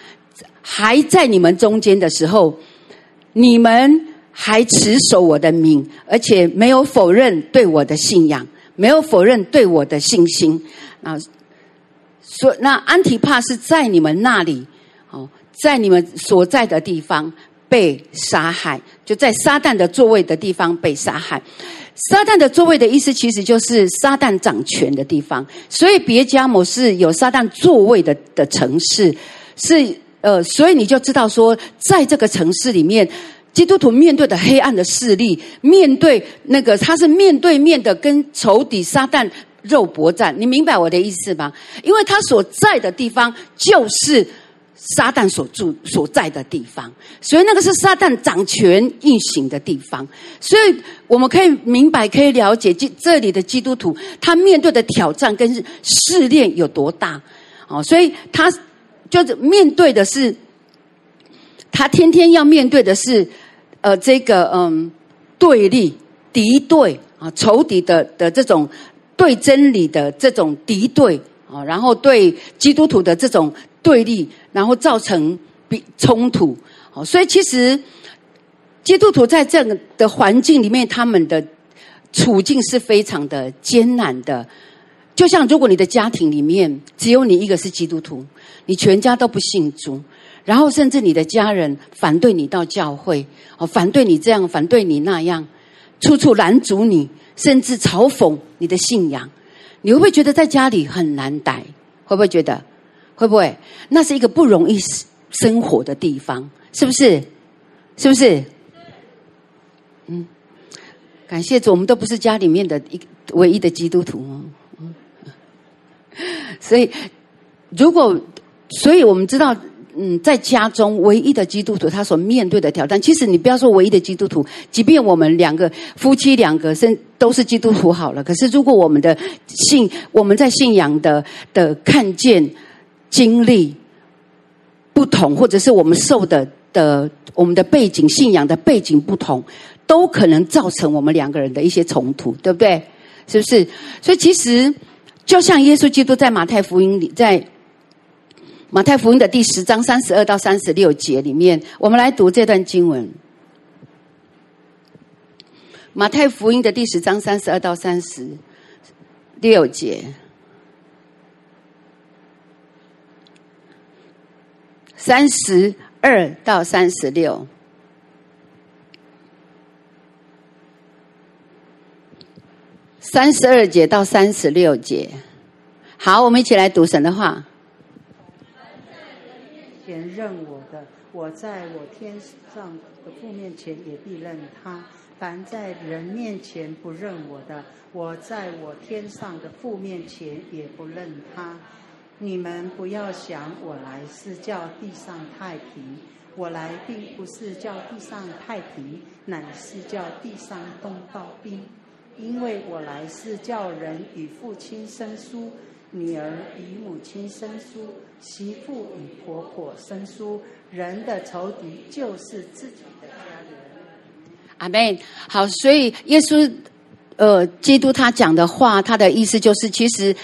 Speaker 4: 还在你们中间的时候，你们还持守我的名，而且没有否认对我的信仰，没有否认对我的信心。啊，所那安提帕是在你们那里，哦，在你们所在的地方被杀害，就在撒旦的座位的地方被杀害。撒旦的座位的意思，其实就是撒旦掌权的地方。所以别加摩是有撒旦座位的的城市，是。呃，所以你就知道说，在这个城市里面，基督徒面对的黑暗的势力，面对那个他是面对面的跟仇敌撒旦肉搏战，你明白我的意思吗？因为他所在的地方就是撒旦所住所在的地方，所以那个是撒旦掌权运行的地方。所以我们可以明白，可以了解，这这里的基督徒他面对的挑战跟试炼有多大哦。所以他就是面对的是，他天天要面对的是，呃，这个嗯对立、敌对啊、仇敌的的这种对真理的这种敌对啊，然后对基督徒的这种。对立，然后造成比冲突，哦，所以其实基督徒在这样的环境里面，他们的处境是非常的艰难的。就像如果你的家庭里面只有你一个是基督徒，你全家都不信主，然后甚至你的家人反对你到教会，哦，反对你这样，反对你那样，处处拦阻你，甚至嘲讽你的信仰，你会不会觉得在家里很难待？会不会觉得？会不会？那是一个不容易生活的地方，是不是？是不是？嗯，感谢主，我们都不是家里面的一唯一的基督徒哦。所以，如果，所以我们知道，嗯，在家中唯一的基督徒他所面对的挑战，其实你不要说唯一的基督徒，即便我们两个夫妻两个生都是基督徒好了，可是如果我们的信，我们在信仰的的看见。经历不同，或者是我们受的的我们的背景、信仰的背景不同，都可能造成我们两个人的一些冲突，对不对？是不是？所以其实就像耶稣基督在马太福音里，在马太福音的第十章三十二到三十六节里面，我们来读这段经文。马太福音的第十章三十二到三十六节。三十二到三十六，三十二节到三十六节，好，我们一起来读神的话。
Speaker 1: 前认我的，我在我天上的父面前也必认他；凡在人面前不认我的，我在我天上的父面前也不认他。你们不要想我来是叫地上太平，我来并不是叫地上太平，乃是叫地上动刀兵。因为我来是叫人与父亲生疏，女儿与母亲生疏，媳妇与婆婆生疏。人的仇敌就是自己的家人。
Speaker 4: 阿门。好，所以耶稣，呃，基督他讲的话，他的意思就是，其实。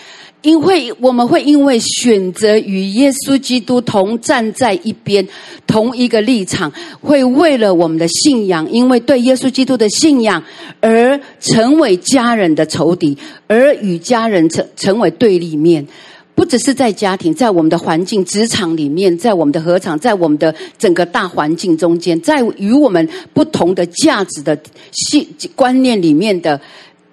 Speaker 4: 因为我们会因为选择与耶稣基督同站在一边，同一个立场，会为了我们的信仰，因为对耶稣基督的信仰而成为家人的仇敌，而与家人成成为对立面。不只是在家庭，在我们的环境、职场里面，在我们的合场，在我们的整个大环境中间，在与我们不同的价值的信观念里面的。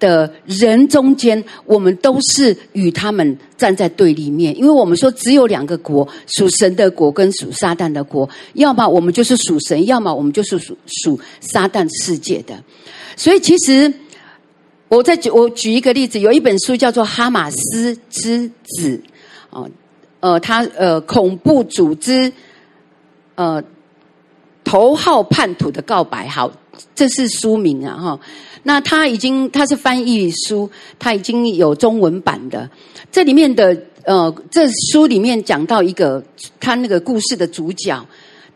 Speaker 4: 的人中间，我们都是与他们站在对立面，因为我们说只有两个国，属神的国跟属撒旦的国，要么我们就是属神，要么我们就是属属撒旦世界的。所以，其实我再举我举一个例子，有一本书叫做《哈马斯之子》，哦，呃，他呃，恐怖组织，呃，头号叛徒的告白，好，这是书名啊，哈。那他已经，他是翻译书，他已经有中文版的。这里面的呃，这书里面讲到一个他那个故事的主角，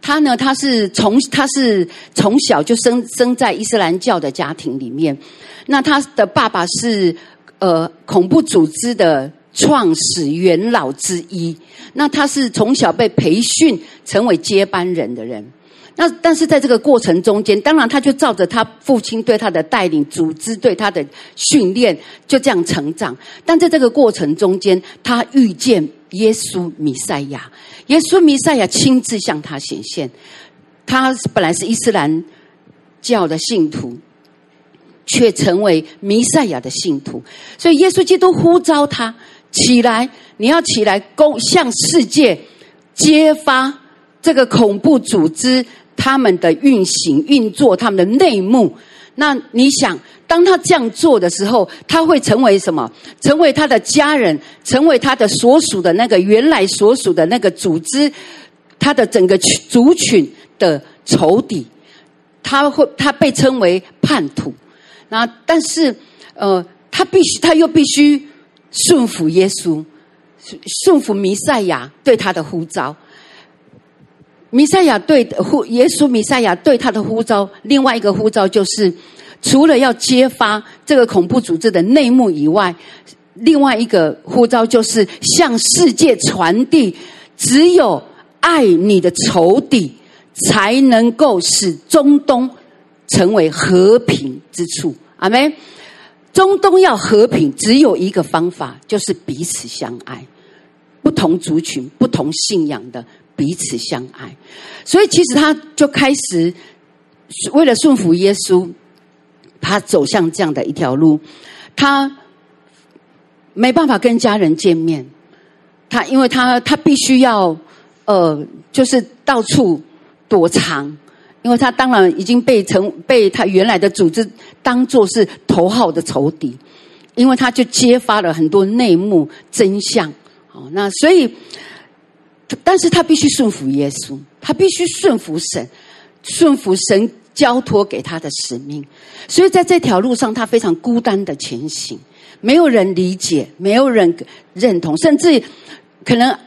Speaker 4: 他呢，他是从他是从小就生生在伊斯兰教的家庭里面。那他的爸爸是呃恐怖组织的创始元老之一。那他是从小被培训成为接班人的人。那但是在这个过程中间，当然他就照着他父亲对他的带领、组织对他的训练，就这样成长。但在这个过程中间，他遇见耶稣弥赛亚，耶稣弥赛亚亲自向他显现。他本来是伊斯兰教的信徒，却成为弥赛亚的信徒。所以耶稣基督呼召他起来，你要起来，攻向世界揭发这个恐怖组织。他们的运行、运作，他们的内幕。那你想，当他这样做的时候，他会成为什么？成为他的家人，成为他的所属的那个原来所属的那个组织，他的整个族群的仇敌，他会他被称为叛徒。那但是呃，他必须他又必须顺服耶稣，顺服弥赛亚对他的呼召。弥赛亚对呼耶稣，弥赛亚对他的呼召，另外一个呼召就是，除了要揭发这个恐怖组织的内幕以外，另外一个呼召就是向世界传递，只有爱你的仇敌，才能够使中东成为和平之处。阿们，中东要和平，只有一个方法，就是彼此相爱，不同族群、不同信仰的。彼此相爱，所以其实他就开始为了顺服耶稣，他走向这样的一条路。他没办法跟家人见面，他因为他他必须要呃，就是到处躲藏，因为他当然已经被成被他原来的组织当作是头号的仇敌，因为他就揭发了很多内幕真相。哦，那所以。但是他必须顺服耶稣，他必须顺服神，顺服神交托给他的使命。所以在这条路上，他非常孤单的前行，没有人理解，没有人认同，甚至可能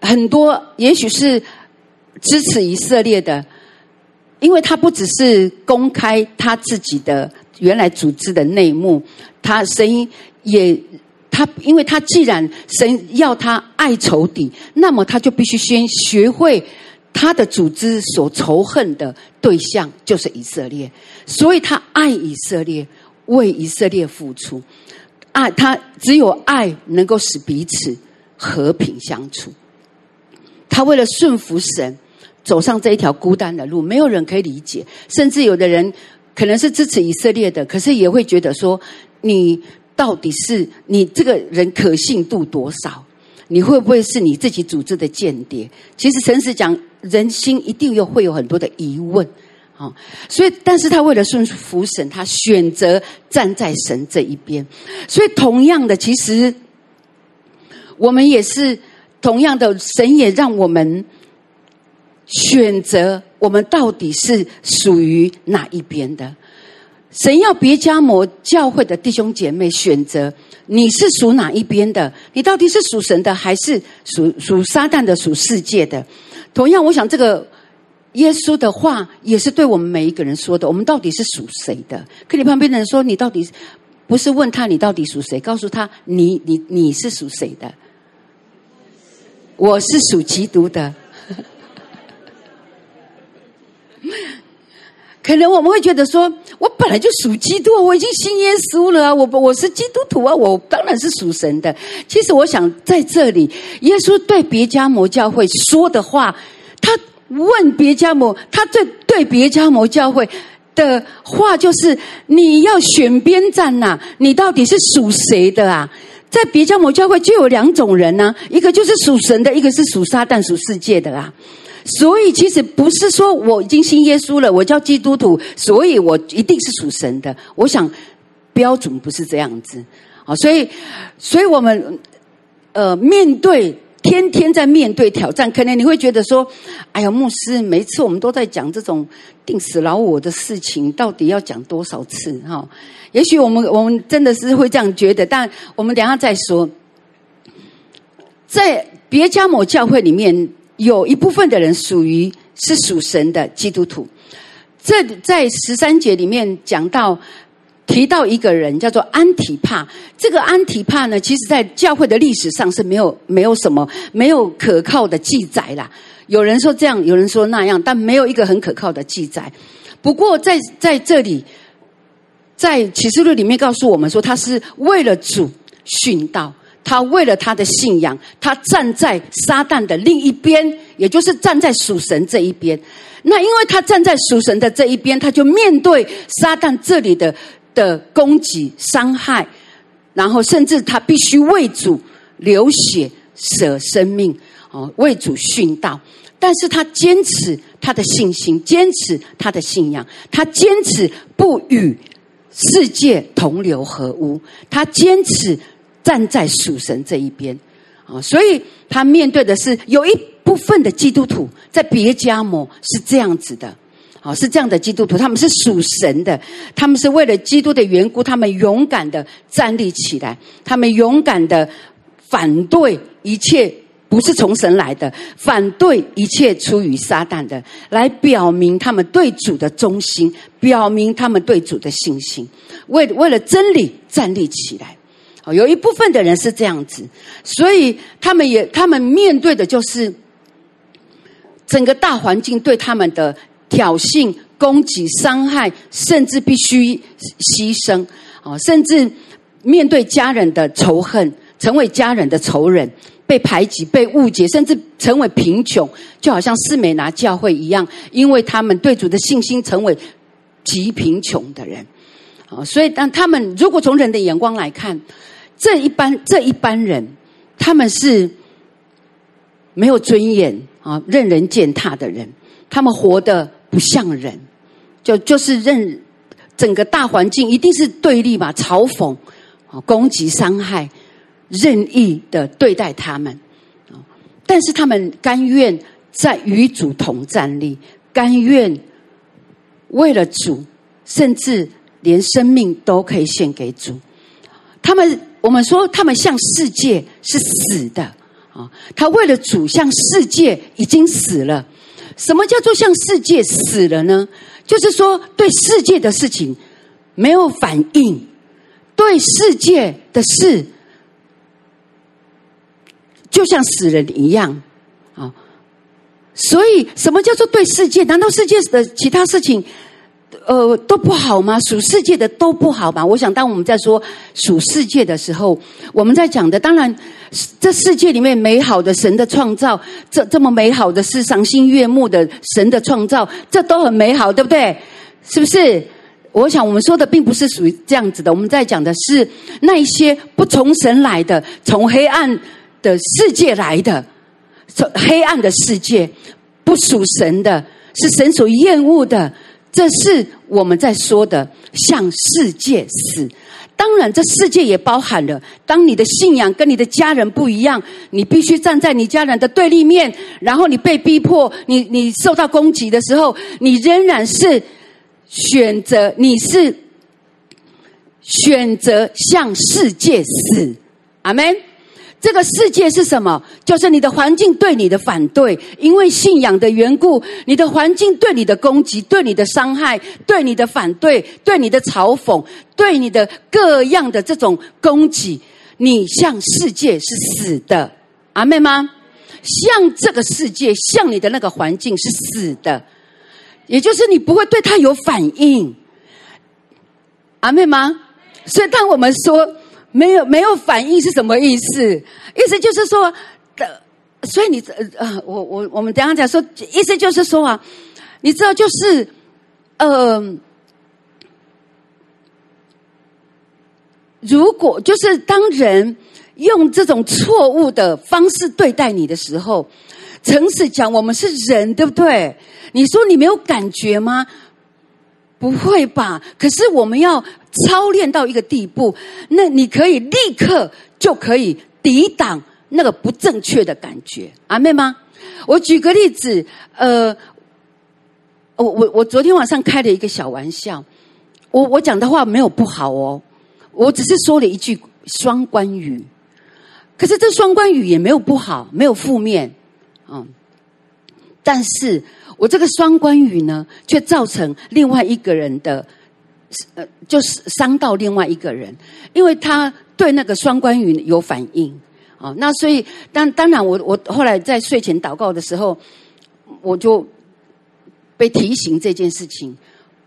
Speaker 4: 很多，也许是支持以色列的，因为他不只是公开他自己的原来组织的内幕，他声音也。他，因为他既然神要他爱仇敌，那么他就必须先学会他的组织所仇恨的对象就是以色列，所以他爱以色列，为以色列付出。爱他，只有爱能够使彼此和平相处。他为了顺服神，走上这一条孤单的路，没有人可以理解，甚至有的人可能是支持以色列的，可是也会觉得说你。到底是你这个人可信度多少？你会不会是你自己组织的间谍？其实，诚实讲，人心一定又会有很多的疑问。好，所以，但是他为了顺服神，他选择站在神这一边。所以，同样的，其实我们也是同样的，神也让我们选择，我们到底是属于哪一边的。神要别迦摩教会的弟兄姐妹选择，你是属哪一边的？你到底是属神的，还是属属撒旦的、属世界的？同样，我想这个耶稣的话也是对我们每一个人说的。我们到底是属谁的？跟你旁边的人说，你到底不是问他你到底属谁？告诉他你你你是属谁的？我是属基督的。可能我们会觉得说，我本来就属基督，我已经信耶稣了，我我是基督徒啊，我当然是属神的。其实我想在这里，耶稣对别家摩教会说的话，他问别家摩，他对对别家摩教会的话就是：你要选边站呐，你到底是属谁的啊？在别家摩教会就有两种人呢，一个就是属神的，一个是属撒旦、属世界的啦。所以，其实不是说我已经信耶稣了，我叫基督徒，所以我一定是属神的。我想标准不是这样子啊，所以，所以我们呃面对天天在面对挑战，可能你会觉得说：“哎呀，牧师，每次我们都在讲这种定死老我的事情，到底要讲多少次？”哈，也许我们我们真的是会这样觉得，但我们等下再说。在别家某教会里面。有一部分的人属于是属神的基督徒，这在十三节里面讲到提到一个人叫做安提帕。这个安提帕呢，其实在教会的历史上是没有没有什么没有可靠的记载啦。有人说这样，有人说那样，但没有一个很可靠的记载。不过在在这里，在启示录里面告诉我们说，他是为了主殉道。他为了他的信仰，他站在撒旦的另一边，也就是站在属神这一边。那因为他站在属神的这一边，他就面对撒旦这里的的攻击、伤害，然后甚至他必须为主流血、舍生命，哦，为主殉道。但是他坚持他的信心，坚持他的信仰，他坚持不与世界同流合污，他坚持。站在属神这一边，啊，所以他面对的是有一部分的基督徒在别迦摩是这样子的，啊，是这样的基督徒，他们是属神的，他们是为了基督的缘故，他们勇敢的站立起来，他们勇敢的反对一切不是从神来的，反对一切出于撒旦的，来表明他们对主的忠心，表明他们对主的信心，为为了真理站立起来。有一部分的人是这样子，所以他们也他们面对的就是整个大环境对他们的挑衅、攻击、伤害，甚至必须牺牲啊，甚至面对家人的仇恨，成为家人的仇人，被排挤、被误解，甚至成为贫穷，就好像士美拿教会一样，因为他们对主的信心成为极贫穷的人啊，所以当他们如果从人的眼光来看。这一般这一般人，他们是没有尊严啊，任人践踏的人。他们活得不像人，就就是任整个大环境一定是对立嘛，嘲讽啊，攻击、伤害，任意的对待他们啊。但是他们甘愿在与主同站立，甘愿为了主，甚至连生命都可以献给主。他们。我们说他们向世界是死的啊，他为了主向世界已经死了。什么叫做向世界死了呢？就是说对世界的事情没有反应，对世界的事就像死人一样啊。所以什么叫做对世界？难道世界的其他事情？呃，都不好吗？属世界的都不好吗？我想，当我们在说属世界的时候，我们在讲的，当然，这世界里面美好的神的创造，这这么美好的是赏心悦目的神的创造，这都很美好，对不对？是不是？我想，我们说的并不是属于这样子的。我们在讲的是那一些不从神来的，从黑暗的世界来的，从黑暗的世界不属神的，是神所厌恶的。这是我们在说的向世界死。当然，这世界也包含了，当你的信仰跟你的家人不一样，你必须站在你家人的对立面，然后你被逼迫，你你受到攻击的时候，你仍然是选择，你是选择向世界死。阿门。这个世界是什么？就是你的环境对你的反对，因为信仰的缘故，你的环境对你的攻击、对你的伤害、对你的反对、对你的嘲讽、对你的各样的这种攻击，你向世界是死的，阿妹吗？向这个世界，向你的那个环境是死的，也就是你不会对它有反应，阿妹吗？所以当我们说。没有没有反应是什么意思？意思就是说的，所以你呃，我我我们等一下讲说，意思就是说啊，你知道就是，呃，如果就是当人用这种错误的方式对待你的时候，诚实讲，我们是人，对不对？你说你没有感觉吗？不会吧？可是我们要操练到一个地步，那你可以立刻就可以抵挡那个不正确的感觉，阿妹吗？我举个例子，呃，我我我昨天晚上开了一个小玩笑，我我讲的话没有不好哦，我只是说了一句双关语，可是这双关语也没有不好，没有负面，嗯，但是。我这个双关语呢，却造成另外一个人的，呃，就是伤到另外一个人，因为他对那个双关语有反应啊。那所以当当然我，我我后来在睡前祷告的时候，我就被提醒这件事情，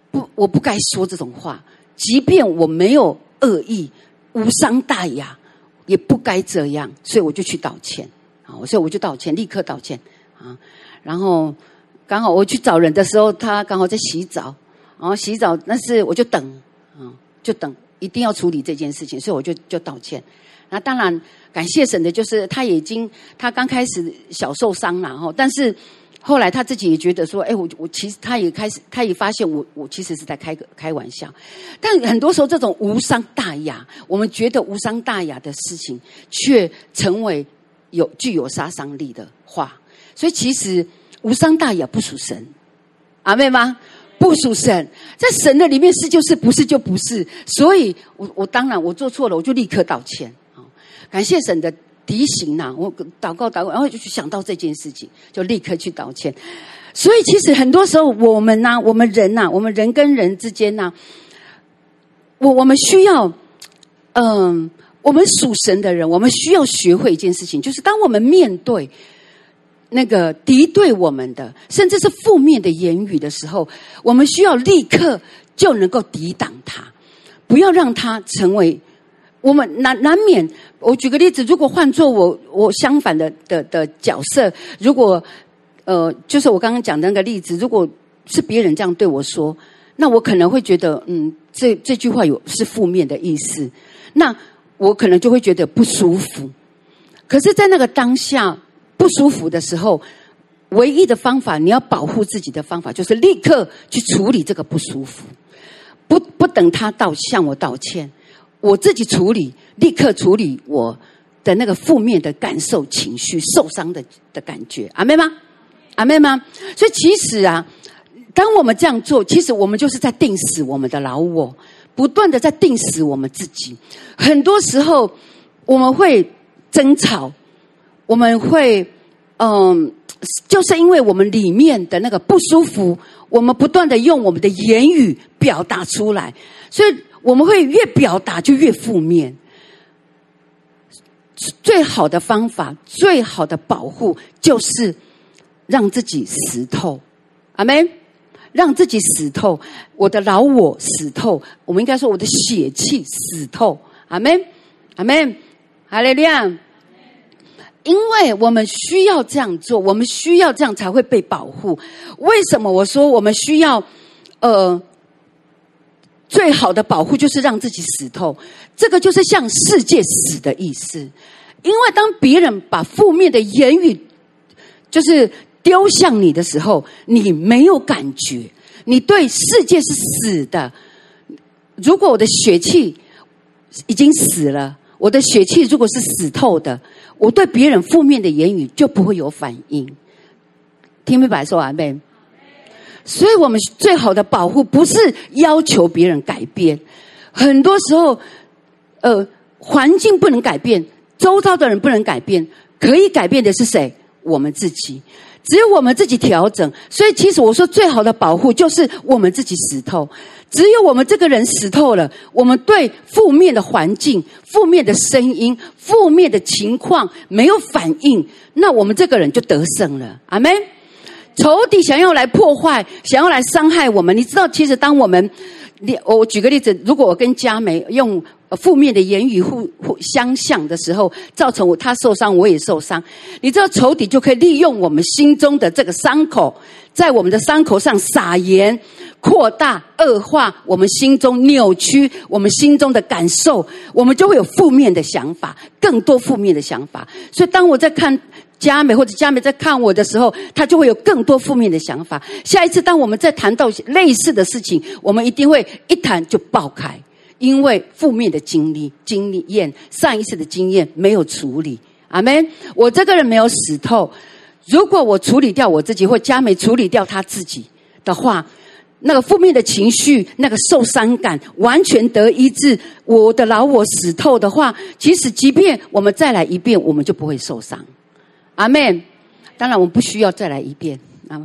Speaker 4: 不，我不该说这种话，即便我没有恶意，无伤大雅，也不该这样，所以我就去道歉啊。所以我就道歉，立刻道歉啊，然后。刚好我去找人的时候，他刚好在洗澡，然后洗澡，但是我就等，嗯，就等，一定要处理这件事情，所以我就就道歉。那当然感谢神的就是他已经他刚开始小受伤了哈，但是后来他自己也觉得说，哎，我我其实他也开始他也发现我我其实是在开个开玩笑，但很多时候这种无伤大雅，我们觉得无伤大雅的事情，却成为有具有杀伤力的话。所以其实无伤大雅，不属神，阿妹吗？不属神，在神的里面是就是，不是就不是。所以我我当然我做错了，我就立刻道歉。啊感谢神的提醒呐，我祷告祷告，然后就去想到这件事情，就立刻去道歉。所以其实很多时候我们呐，我们人呐，我们人跟人之间呐，我我们需要，嗯，我们属神的人，我们需要学会一件事情，就是当我们面对。那个敌对我们的，甚至是负面的言语的时候，我们需要立刻就能够抵挡他，不要让他成为我们难难免。我举个例子，如果换做我我相反的的的角色，如果呃，就是我刚刚讲的那个例子，如果是别人这样对我说，那我可能会觉得，嗯，这这句话有是负面的意思，那我可能就会觉得不舒服。可是，在那个当下。不舒服的时候，唯一的方法，你要保护自己的方法，就是立刻去处理这个不舒服，不不等他道向我道歉，我自己处理，立刻处理我的那个负面的感受、情绪、受伤的的感觉。阿妹吗？阿妹吗？所以其实啊，当我们这样做，其实我们就是在定死我们的老我，不断的在定死我们自己。很多时候我们会争吵。我们会，嗯，就是因为我们里面的那个不舒服，我们不断的用我们的言语表达出来，所以我们会越表达就越负面。最好的方法，最好的保护，就是让自己死透。阿们，让自己死透，我的老我死透，我们应该说我的血气死透。阿们，阿们，哈利路亚。因为我们需要这样做，我们需要这样才会被保护。为什么我说我们需要？呃，最好的保护就是让自己死透。这个就是向世界死的意思。因为当别人把负面的言语就是丢向你的时候，你没有感觉，你对世界是死的。如果我的血气已经死了，我的血气如果是死透的。我对别人负面的言语就不会有反应，听明白说完没？所以我们最好的保护不是要求别人改变，很多时候，呃，环境不能改变，周遭的人不能改变，可以改变的是谁？我们自己。只有我们自己调整，所以其实我说最好的保护就是我们自己死透。只有我们这个人死透了，我们对负面的环境、负面的声音、负面的情况没有反应，那我们这个人就得胜了。阿们。仇敌想要来破坏，想要来伤害我们，你知道，其实当我们，我举个例子，如果我跟佳美用。负面的言语互互相向的时候，造成我他受伤，我也受伤。你知道仇敌就可以利用我们心中的这个伤口，在我们的伤口上撒盐，扩大恶化我们心中扭曲我们心中的感受，我们就会有负面的想法，更多负面的想法。所以当我在看佳美或者佳美在看我的时候，他就会有更多负面的想法。下一次当我们再谈到类似的事情，我们一定会一谈就爆开。因为负面的经历、经验、上一次的经验没有处理，阿门，我这个人没有死透。如果我处理掉我自己，或佳美处理掉他自己的话，那个负面的情绪、那个受伤感完全得医治。我的老我死透的话，其实即便我们再来一遍，我们就不会受伤。阿妹，当然我们不需要再来一遍，啊，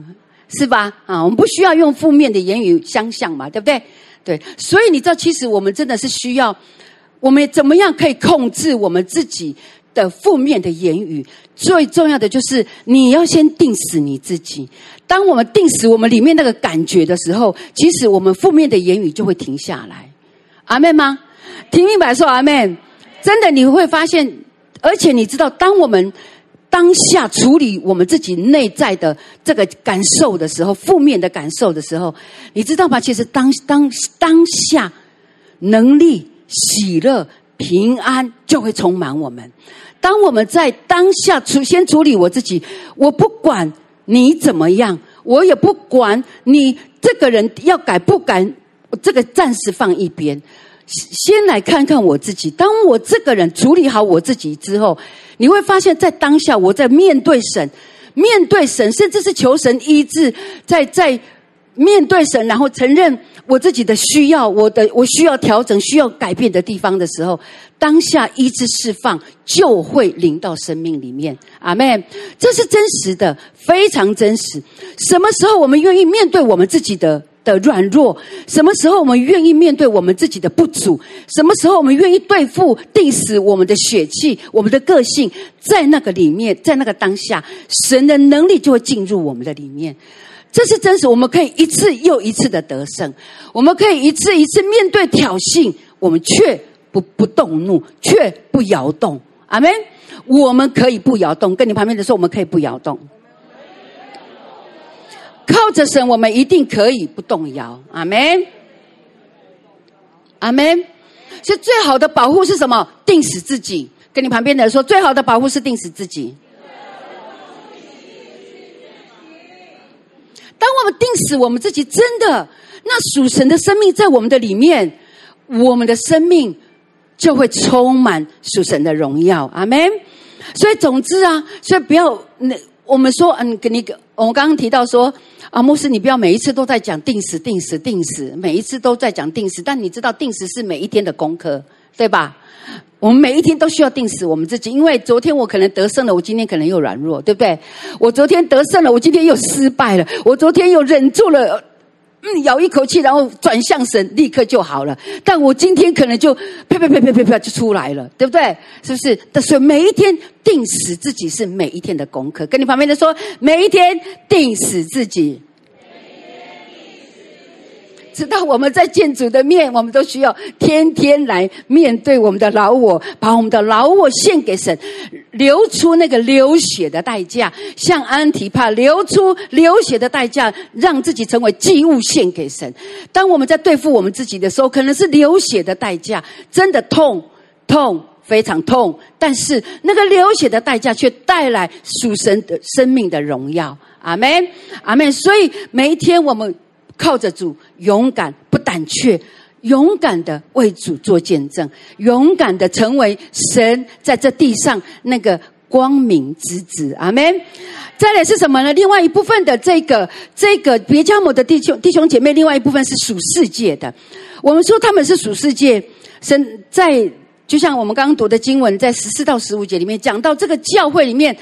Speaker 4: 是吧？啊，我们不需要用负面的言语相向嘛，对不对？对，所以你知道，其实我们真的是需要，我们怎么样可以控制我们自己的负面的言语？最重要的就是你要先定死你自己。当我们定死我们里面那个感觉的时候，其实我们负面的言语就会停下来。阿妹吗？听明白说阿妹？真的你会发现，而且你知道，当我们。当下处理我们自己内在的这个感受的时候，负面的感受的时候，你知道吗？其实当当当下能力、喜乐、平安就会充满我们。当我们在当下处先处理我自己，我不管你怎么样，我也不管你这个人要改不改，这个暂时放一边。先来看看我自己。当我这个人处理好我自己之后，你会发现在当下我在面对神，面对神，甚至是求神医治，在在面对神，然后承认我自己的需要，我的我需要调整、需要改变的地方的时候，当下医治释放就会临到生命里面。阿门，这是真实的，非常真实。什么时候我们愿意面对我们自己的？的软弱，什么时候我们愿意面对我们自己的不足？什么时候我们愿意对付、定死我们的血气、我们的个性？在那个里面，在那个当下，神的能力就会进入我们的里面。这是真实，我们可以一次又一次的得胜，我们可以一次一次面对挑衅，我们却不不动怒，却不摇动。阿门。我们可以不摇动，跟你旁边的人说，我们可以不摇动。靠着神，我们一定可以不动摇。阿门，阿门。所以最好的保护是什么？定死自己。跟你旁边的人说，最好的保护是定死自己。当我们定死我们自己，真的，那属神的生命在我们的里面，我们的生命就会充满属神的荣耀。阿门。所以总之啊，所以不要那我们说，嗯，给你我们刚刚提到说。啊，牧师，你不要每一次都在讲定时、定时、定时，每一次都在讲定时。但你知道，定时是每一天的功课，对吧？我们每一天都需要定死我们自己，因为昨天我可能得胜了，我今天可能又软弱，对不对？我昨天得胜了，我今天又失败了。我昨天又忍住了，嗯，咬一口气，然后转向神，立刻就好了。但我今天可能就啪啪啪啪啪啪就出来了，对不对？是不是？但是每一天定死自己是每一天的功课。跟你旁边的说，每一天定死自己。直到我们在见主的面，我们都需要天天来面对我们的老我，把我们的老我献给神，流出那个流血的代价，像安提帕流出流血的代价，让自己成为祭物献给神。当我们在对付我们自己的时候，可能是流血的代价，真的痛痛非常痛，但是那个流血的代价却带来属神的生命的荣耀。阿门，阿门。所以每一天我们。靠着主，勇敢不胆怯，勇敢的为主做见证，勇敢的成为神在这地上那个光明之子。阿门。再来是什么呢？另外一部分的这个这个别迦摩的弟兄弟兄姐妹，另外一部分是属世界的。我们说他们是属世界，神在就像我们刚刚读的经文，在十四到十五节里面讲到这个教会里面。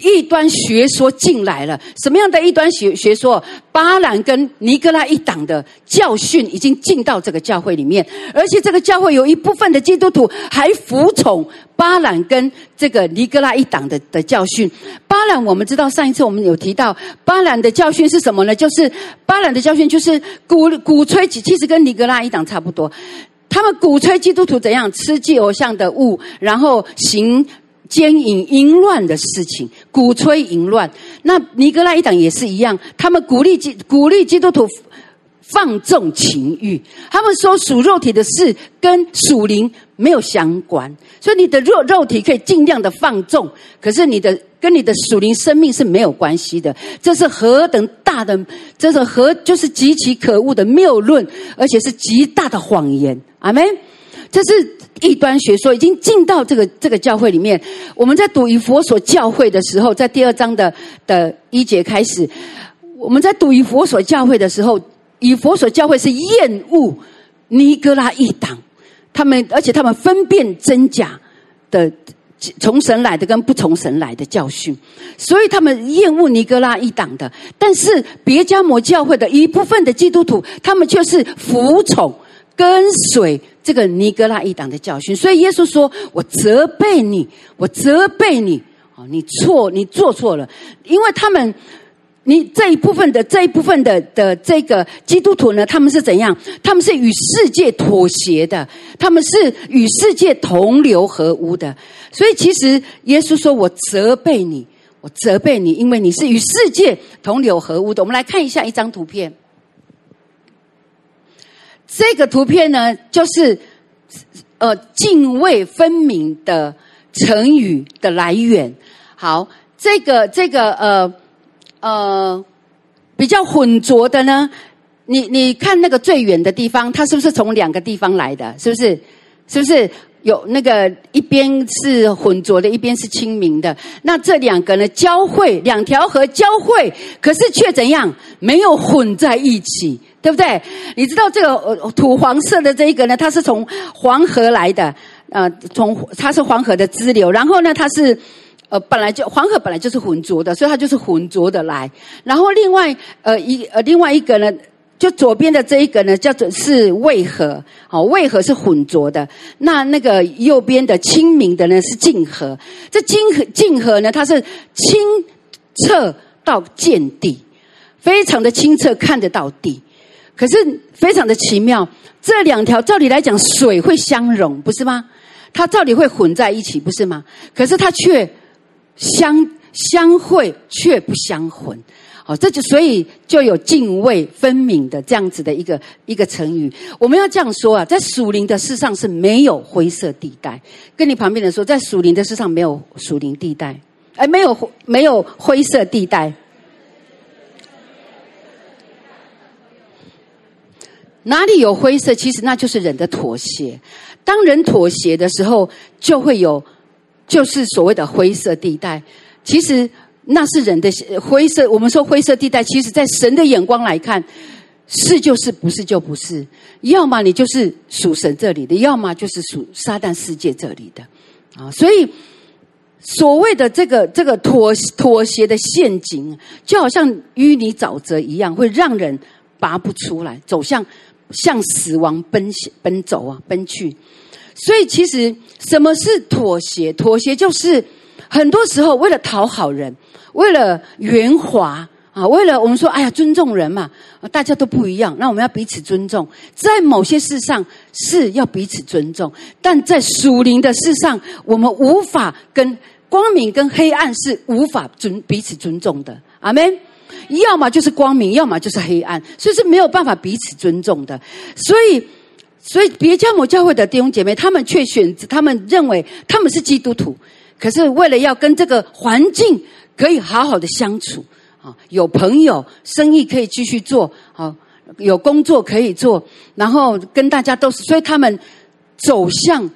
Speaker 4: 异端学说进来了，什么样的异端学学说？巴兰跟尼哥拉一党的教训已经进到这个教会里面，而且这个教会有一部分的基督徒还服从巴兰跟这个尼哥拉一党的的教训。巴兰，我们知道上一次我们有提到，巴兰的教训是什么呢？就是巴兰的教训就是鼓鼓吹，其实跟尼哥拉一党差不多，他们鼓吹基督徒怎样吃祭偶像的物，然后行。奸淫淫乱的事情，鼓吹淫乱。那尼格拉一党也是一样，他们鼓励基鼓励基督徒放纵情欲。他们说属肉体的事跟属灵没有相关，所以你的肉肉体可以尽量的放纵，可是你的跟你的属灵生命是没有关系的。这是何等大的，这是何就是极其可恶的谬论，而且是极大的谎言。阿门。这是。异端学说已经进到这个这个教会里面。我们在读以佛所教会的时候，在第二章的的一节开始，我们在读以佛所教会的时候，以佛所教会是厌恶尼哥拉一党，他们而且他们分辨真假的，从神来的跟不从神来的教训，所以他们厌恶尼哥拉一党的。但是别迦摩教会的一部分的基督徒，他们却是服从跟随。这个尼哥拉一党的教训，所以耶稣说：“我责备你，我责备你，啊，你错，你做错了，因为他们，你这一部分的这一部分的的这个基督徒呢，他们是怎样？他们是与世界妥协的，他们是与世界同流合污的。所以其实耶稣说我责备你，我责备你，因为你是与世界同流合污的。我们来看一下一张图片。”这个图片呢，就是呃泾渭分明的成语的来源。好，这个这个呃呃比较浑浊的呢，你你看那个最远的地方，它是不是从两个地方来的？是不是？是不是？有那个一边是浑浊的，一边是清明的。那这两个呢，交汇，两条河交汇，可是却怎样？没有混在一起，对不对？你知道这个呃土黄色的这一个呢，它是从黄河来的，呃，从它是黄河的支流。然后呢，它是呃本来就黄河本来就是浑浊的，所以它就是浑浊的来。然后另外呃一呃另外一个呢。就左边的这一个呢，叫做是渭河，好，渭河是浑浊的。那那个右边的清明的呢，是泾河。这泾河泾河呢，它是清澈到见底，非常的清澈，看得到底。可是非常的奇妙，这两条照理来讲，水会相融，不是吗？它照理会混在一起，不是吗？可是它却相相会，却不相混。哦，这就所以就有泾渭分明的这样子的一个一个成语。我们要这样说啊，在属灵的世上是没有灰色地带。跟你旁边的人说，在属灵的世上没有属灵地带，哎，没有没有灰色地带。哪里有灰色？其实那就是人的妥协。当人妥协的时候，就会有，就是所谓的灰色地带。其实。那是人的灰色，我们说灰色地带，其实在神的眼光来看，是就是，不是就不是。要么你就是属神这里的，要么就是属撒旦世界这里的，啊，所以所谓的这个这个妥妥协的陷阱，就好像淤泥沼泽一样，会让人拔不出来，走向向死亡奔奔走啊，奔去。所以其实什么是妥协？妥协就是很多时候为了讨好人。为了圆滑啊，为了我们说，哎呀，尊重人嘛，大家都不一样，那我们要彼此尊重。在某些事上是要彼此尊重，但在属灵的事上，我们无法跟光明跟黑暗是无法尊彼此尊重的。阿门。要么就是光明，要么就是黑暗，所以是没有办法彼此尊重的。所以，所以别迦摩教会的弟兄姐妹，他们却选择，他们认为他们是基督徒，可是为了要跟这个环境。可以好好的相处啊，有朋友，生意可以继续做啊，有工作可以做，然后跟大家都是，所以他们走向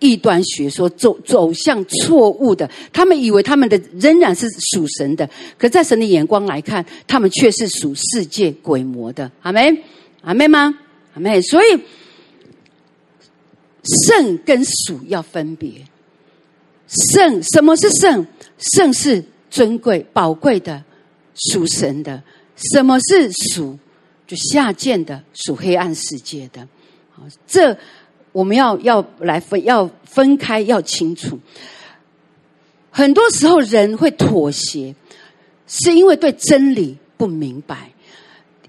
Speaker 4: 异端学说，走走向错误的，他们以为他们的仍然是属神的，可在神的眼光来看，他们却是属世界鬼魔的。阿妹，阿妹吗？阿妹。所以圣跟属要分别，圣什么是圣？圣是。尊贵、宝贵的，属神的；什么是属？就下贱的，属黑暗世界的。好，这我们要要来分，要分开，要清楚。很多时候人会妥协，是因为对真理不明白。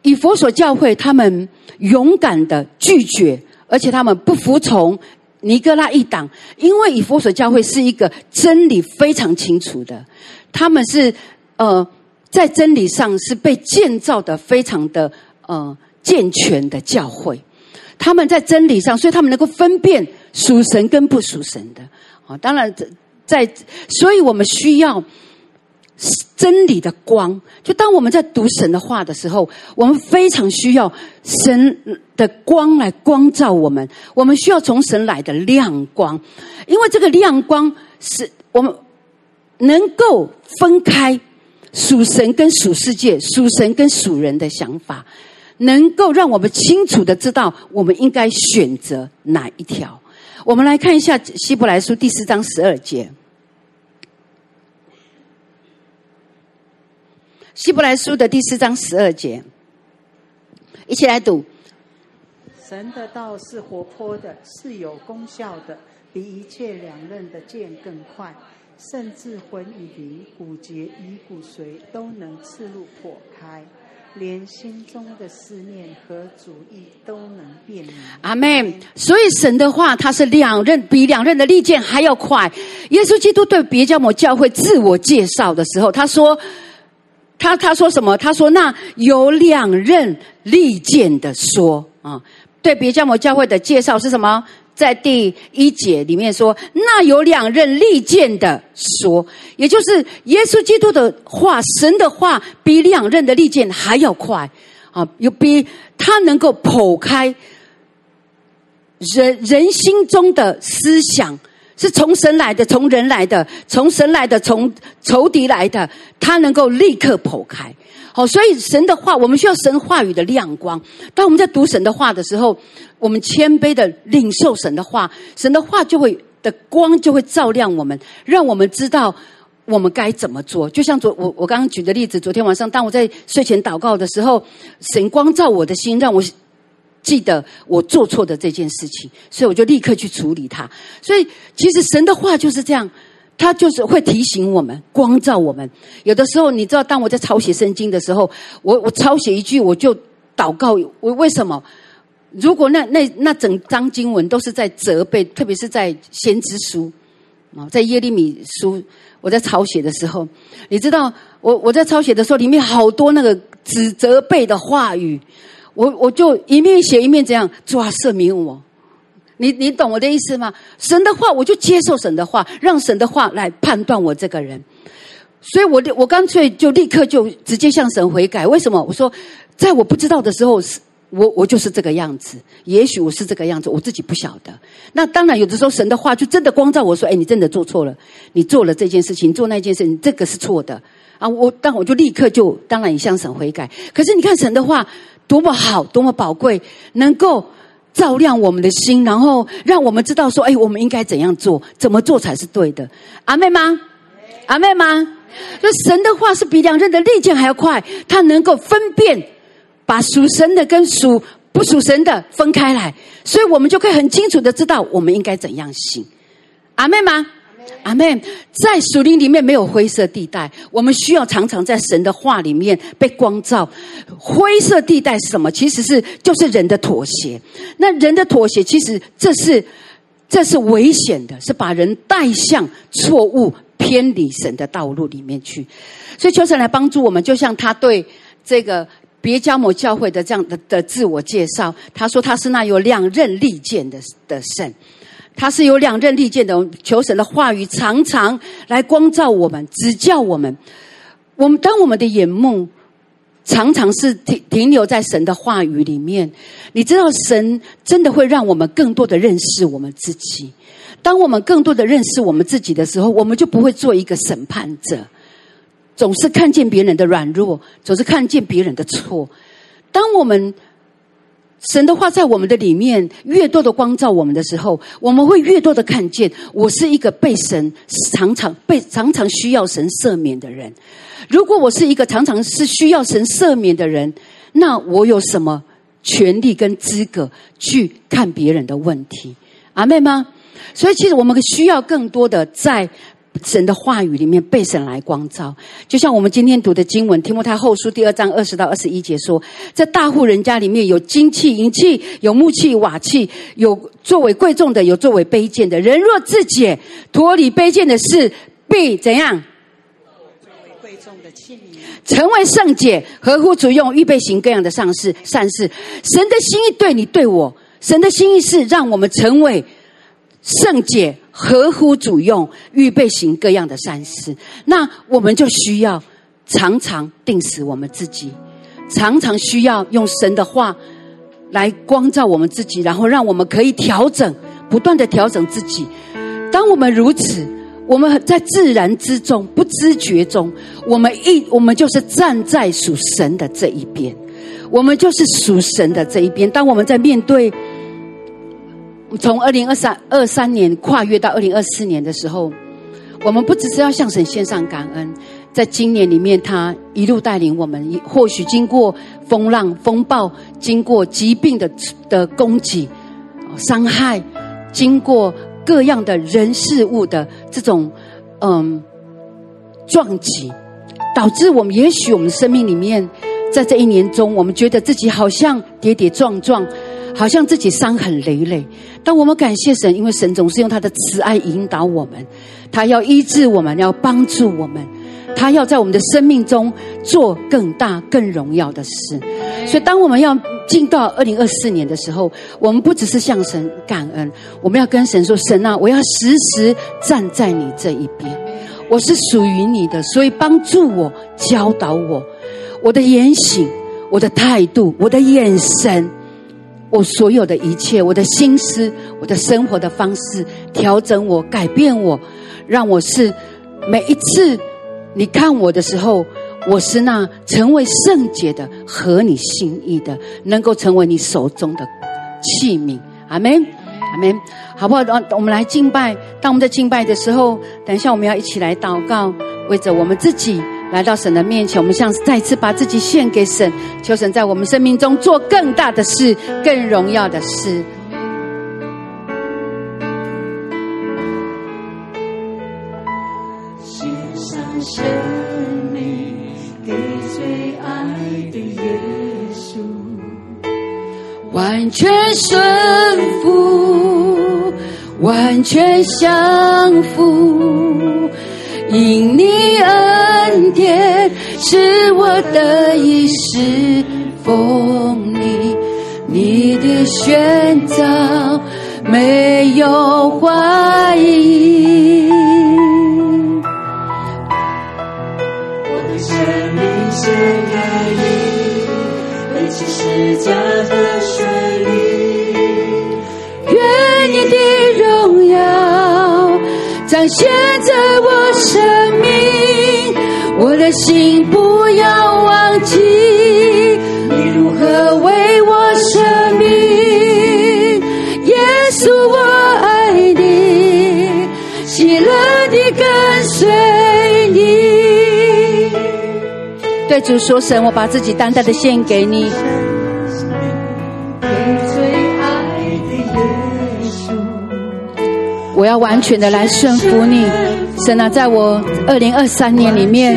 Speaker 4: 以佛所教会，他们勇敢的拒绝，而且他们不服从尼哥拉一党，因为以佛所教会是一个真理非常清楚的。他们是呃，在真理上是被建造的非常的呃健全的教会，他们在真理上，所以他们能够分辨属神跟不属神的啊。当然，在所以我们需要真理的光。就当我们在读神的话的时候，我们非常需要神的光来光照我们。我们需要从神来的亮光，因为这个亮光是我们。能够分开属神跟属世界、属神跟属人的想法，能够让我们清楚的知道我们应该选择哪一条。我们来看一下希伯来书第四章十二节。希伯来书的第四章十二节，一起来读。
Speaker 7: 神的道是活泼的，是有功效的，比一切两刃的剑更快。甚至魂与灵、骨节与骨髓都能刺入破开，连心中的思念和主意都能辨明。
Speaker 4: 阿门。所以神的话，它是两刃，比两刃的利剑还要快。耶稣基督对别迦摩教会自我介绍的时候，他说：“他他说什么？他说那有两刃利剑的说啊，对别迦摩教会的介绍是什么？”在第一节里面说，那有两刃利剑的说，也就是耶稣基督的话，神的话比两刃的利剑还要快啊！有比他能够剖开人人心中的思想是从神来的，从人来的，从神来的，从仇敌来的，他能够立刻剖开。好，所以神的话，我们需要神话语的亮光。当我们在读神的话的时候，我们谦卑的领受神的话，神的话就会的光就会照亮我们，让我们知道我们该怎么做。就像昨我我刚刚举的例子，昨天晚上当我在睡前祷告的时候，神光照我的心，让我记得我做错的这件事情，所以我就立刻去处理它。所以其实神的话就是这样。他就是会提醒我们，光照我们。有的时候，你知道，当我在抄写圣经的时候，我我抄写一句，我就祷告。我为什么？如果那那那整章经文都是在责备，特别是在先知书啊，在耶利米书，我在抄写的时候，你知道，我我在抄写的时候，里面好多那个指责备的话语，我我就一面写一面这样，抓，赦免我。你你懂我的意思吗？神的话，我就接受神的话，让神的话来判断我这个人。所以我我干脆就立刻就直接向神悔改。为什么？我说，在我不知道的时候，是我我就是这个样子。也许我是这个样子，我自己不晓得。那当然，有的时候神的话就真的光照我说：“哎，你真的做错了，你做了这件事情，做那件事情，这个是错的啊！”我但我就立刻就当然也向神悔改。可是你看神的话多么好，多么宝贵，能够。照亮我们的心，然后让我们知道说：“哎，我们应该怎样做？怎么做才是对的？”阿妹吗？阿妹吗？那神的话是比两刃的利剑还要快，它能够分辨，把属神的跟属不属神的分开来，所以我们就可以很清楚的知道我们应该怎样行。阿妹吗？阿门，在属灵里面没有灰色地带，我们需要常常在神的话里面被光照。灰色地带是什么？其实是就是人的妥协。那人的妥协，其实这是这是危险的，是把人带向错误、偏离神的道路里面去。所以求神来帮助我们，就像他对这个别迦摩教会的这样的的自我介绍，他说他是那有两刃利剑的的神。他是有两刃利剑的，求神的话语常常来光照我们，指教我们。我们当我们的眼目常常是停停留在神的话语里面，你知道神真的会让我们更多的认识我们自己。当我们更多的认识我们自己的时候，我们就不会做一个审判者，总是看见别人的软弱，总是看见别人的错。当我们神的话在我们的里面越多的光照我们的时候，我们会越多的看见，我是一个被神常常被常常需要神赦免的人。如果我是一个常常是需要神赦免的人，那我有什么权利跟资格去看别人的问题？阿妹吗？所以，其实我们需要更多的在。神的话语里面被神来光照，就像我们今天读的经文《提摩太后书》第二章二十到二十一节说，在大户人家里面有金器、银器，有木器、瓦器，有作为贵重的，有作为卑贱的。人若自解，脱离卑贱的事，必怎样？
Speaker 7: 作为贵重的器皿，
Speaker 4: 成为圣洁，合乎主用，预备行各样的善事。善事，神的心意对你对我，神的心意是让我们成为圣洁。合乎主用，预备行各样的善事，那我们就需要常常定死我们自己，常常需要用神的话来光照我们自己，然后让我们可以调整，不断的调整自己。当我们如此，我们在自然之中、不知觉中，我们一我们就是站在属神的这一边，我们就是属神的这一边。当我们在面对。从二零二三二三年跨越到二零二四年的时候，我们不只是要向神献上感恩，在今年里面，他一路带领我们，或许经过风浪风暴，经过疾病的的攻击、伤害，经过各样的人事物的这种嗯撞击，导致我们也许我们生命里面，在这一年中，我们觉得自己好像跌跌撞撞。好像自己伤痕累累，但我们感谢神，因为神总是用他的慈爱引导我们，他要医治我们，要帮助我们，他要在我们的生命中做更大、更荣耀的事。所以，当我们要进到二零二四年的时候，我们不只是向神感恩，我们要跟神说：“神啊，我要时时站在你这一边，我是属于你的，所以帮助我、教导我，我的言行、我的态度、我的眼神。”我所有的一切，我的心思，我的生活的方式，调整我，改变我，让我是每一次你看我的时候，我是那成为圣洁的，合你心意的，能够成为你手中的器皿。阿门，阿门，好不好？我们来敬拜。当我们在敬拜的时候，等一下我们要一起来祷告，为着我们自己。来到神的面前，我们像再次把自己献给神，求神在我们生命中做更大的事，更荣耀的事。
Speaker 8: 献上生命给最爱的耶稣，
Speaker 4: 完全顺服，完全降服。因你恩典是我的一世风你，你的选择没有怀疑。
Speaker 8: 我的生命献给你，背起十架的水
Speaker 4: 彰显在。生命，我的心不要忘记，你如何为我舍命。耶稣，我爱你，喜乐地跟随你。对主说：“神，我把自己单单的献给你。”我要完全的来顺服你。神啊，在我二零二三年里面，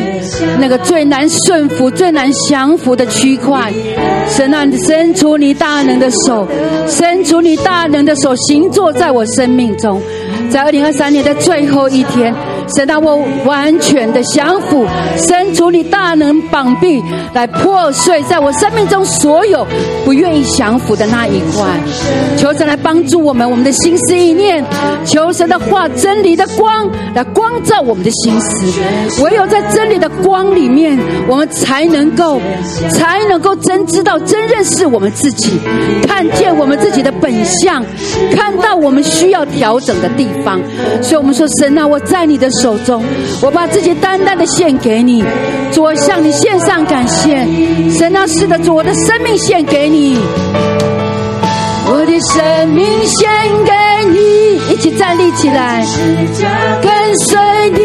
Speaker 4: 那个最难顺服、最难降服的区块，神啊，伸出你大能的手，伸出你大能的手，行坐在我生命中，在二零二三年的最后一天。神啊，我完全的降服，伸出你大能膀臂来破碎在我生命中所有不愿意降服的那一块。求神来帮助我们，我们的心思意念，求神的话真理的光来光照我们的心思。唯有在真理的光里面，我们才能够才能够真知道、真认识我们自己，看见我们自己的本相，看到我们需要调整的地方。所以，我们说，神啊，我在你的。手中，我把自己单单的献给你，主，我向你献上感谢。神啊，是的，主，我的生命献给你，我的生命献给你，一起站立起来，跟随你，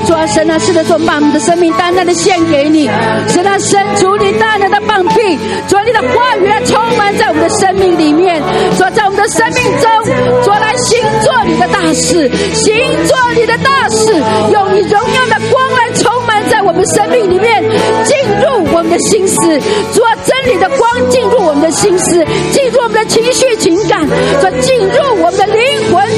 Speaker 4: 主啊，神啊，是的，主把我们的生命单单的献给你，神啊，伸出你大能的膀臂，主啊，你的话语来充满在我们的生命里面，主啊，在我们的生命中，主啊，来行做你的大事，行做你的大事，用你荣耀的光来充满在我们生命里面，进入我们的心思，主啊，真理的光进入我们的心思，进入我们的情绪情感，主啊，进入我们的灵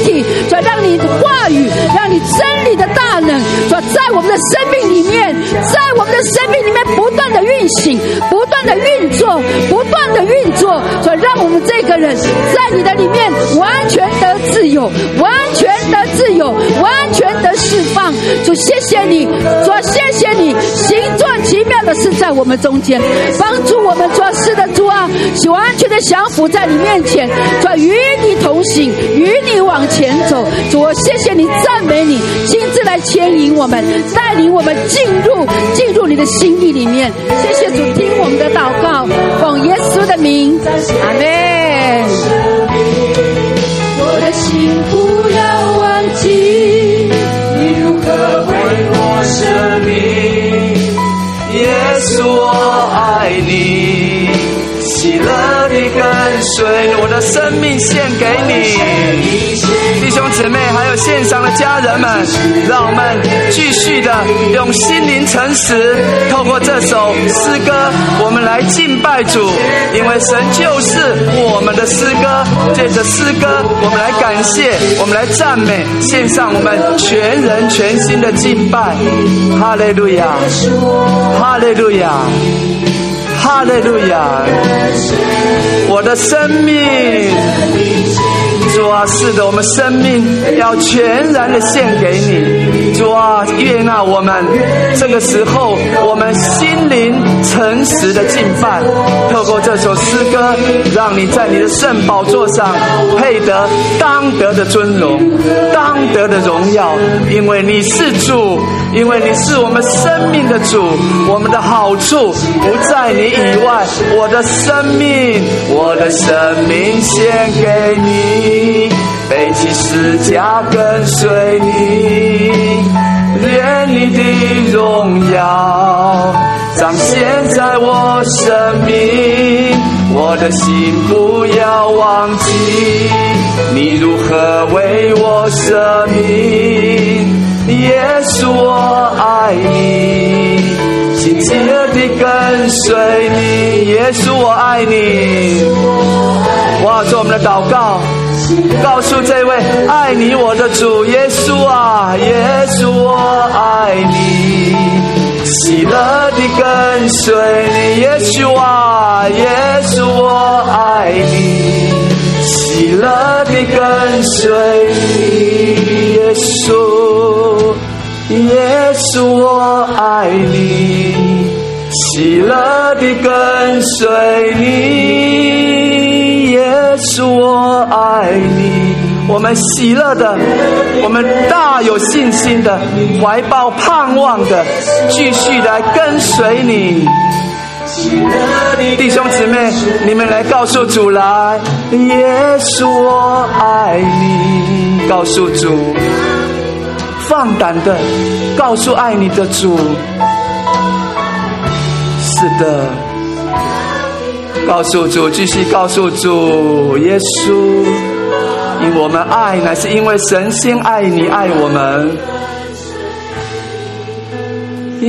Speaker 4: 体，主啊，让你的话语，让你真理的大能。说在我们的生命里面，在我们的生命里面不断的运行，不断的运作，不断的运作，说让我们这个人在你的里面完全得自由，完全得自由，完全得释放。就谢谢你，说谢谢你，行做奇妙的事在我们中间，帮助我们做事的主啊，完全的降服在你面前，说与你同行，与你往前前走。主，谢谢你，赞美你，亲自来牵引。我们带领我们进入进入你的心意里面，谢谢主，听我们的祷告，奉耶稣的名，阿
Speaker 8: 门。生命献给你，弟兄姊妹还有。
Speaker 9: 们线上的家人们，让我们继续的用心灵诚实，透过这首诗歌，我们来敬拜主，因为神就是我们的诗歌。借着诗歌，我们来感谢，我们来赞美，献上我们全人全心的敬拜。哈利路亚，哈利路亚，哈利路亚，我的生命。主啊，是的，我们生命要全然的献给你。主啊，悦纳我们这个时候，我们心灵诚实的敬拜，透过这首诗歌，让你在你的圣宝座上配得当得的尊荣，当得的荣耀，因为你是主，因为你是我们生命的主，我们的好处不在你以外。我的生命，我的生命献给你。背起十架跟随你，愿你的荣耀彰显在我生命，我的心不要忘记你如何为我舍命。耶稣我爱你，紧紧地跟随你，耶稣我爱你。哇，做我们的祷告。告诉这位爱你我的主耶稣啊，耶稣我爱你，喜乐地跟随你，耶稣啊，耶稣我爱你，喜乐地跟随你，耶稣，耶稣我爱你，喜乐地跟随你，耶稣我爱你。我们喜乐的，我们大有信心的，怀抱盼望的，继续来跟随你。弟兄姊妹，你们来告诉主来，耶稣我爱你。告诉主，放胆的告诉爱你的主。是的，告诉主，继续告诉主，耶稣。因我们爱，乃是因为神先爱你，爱我们。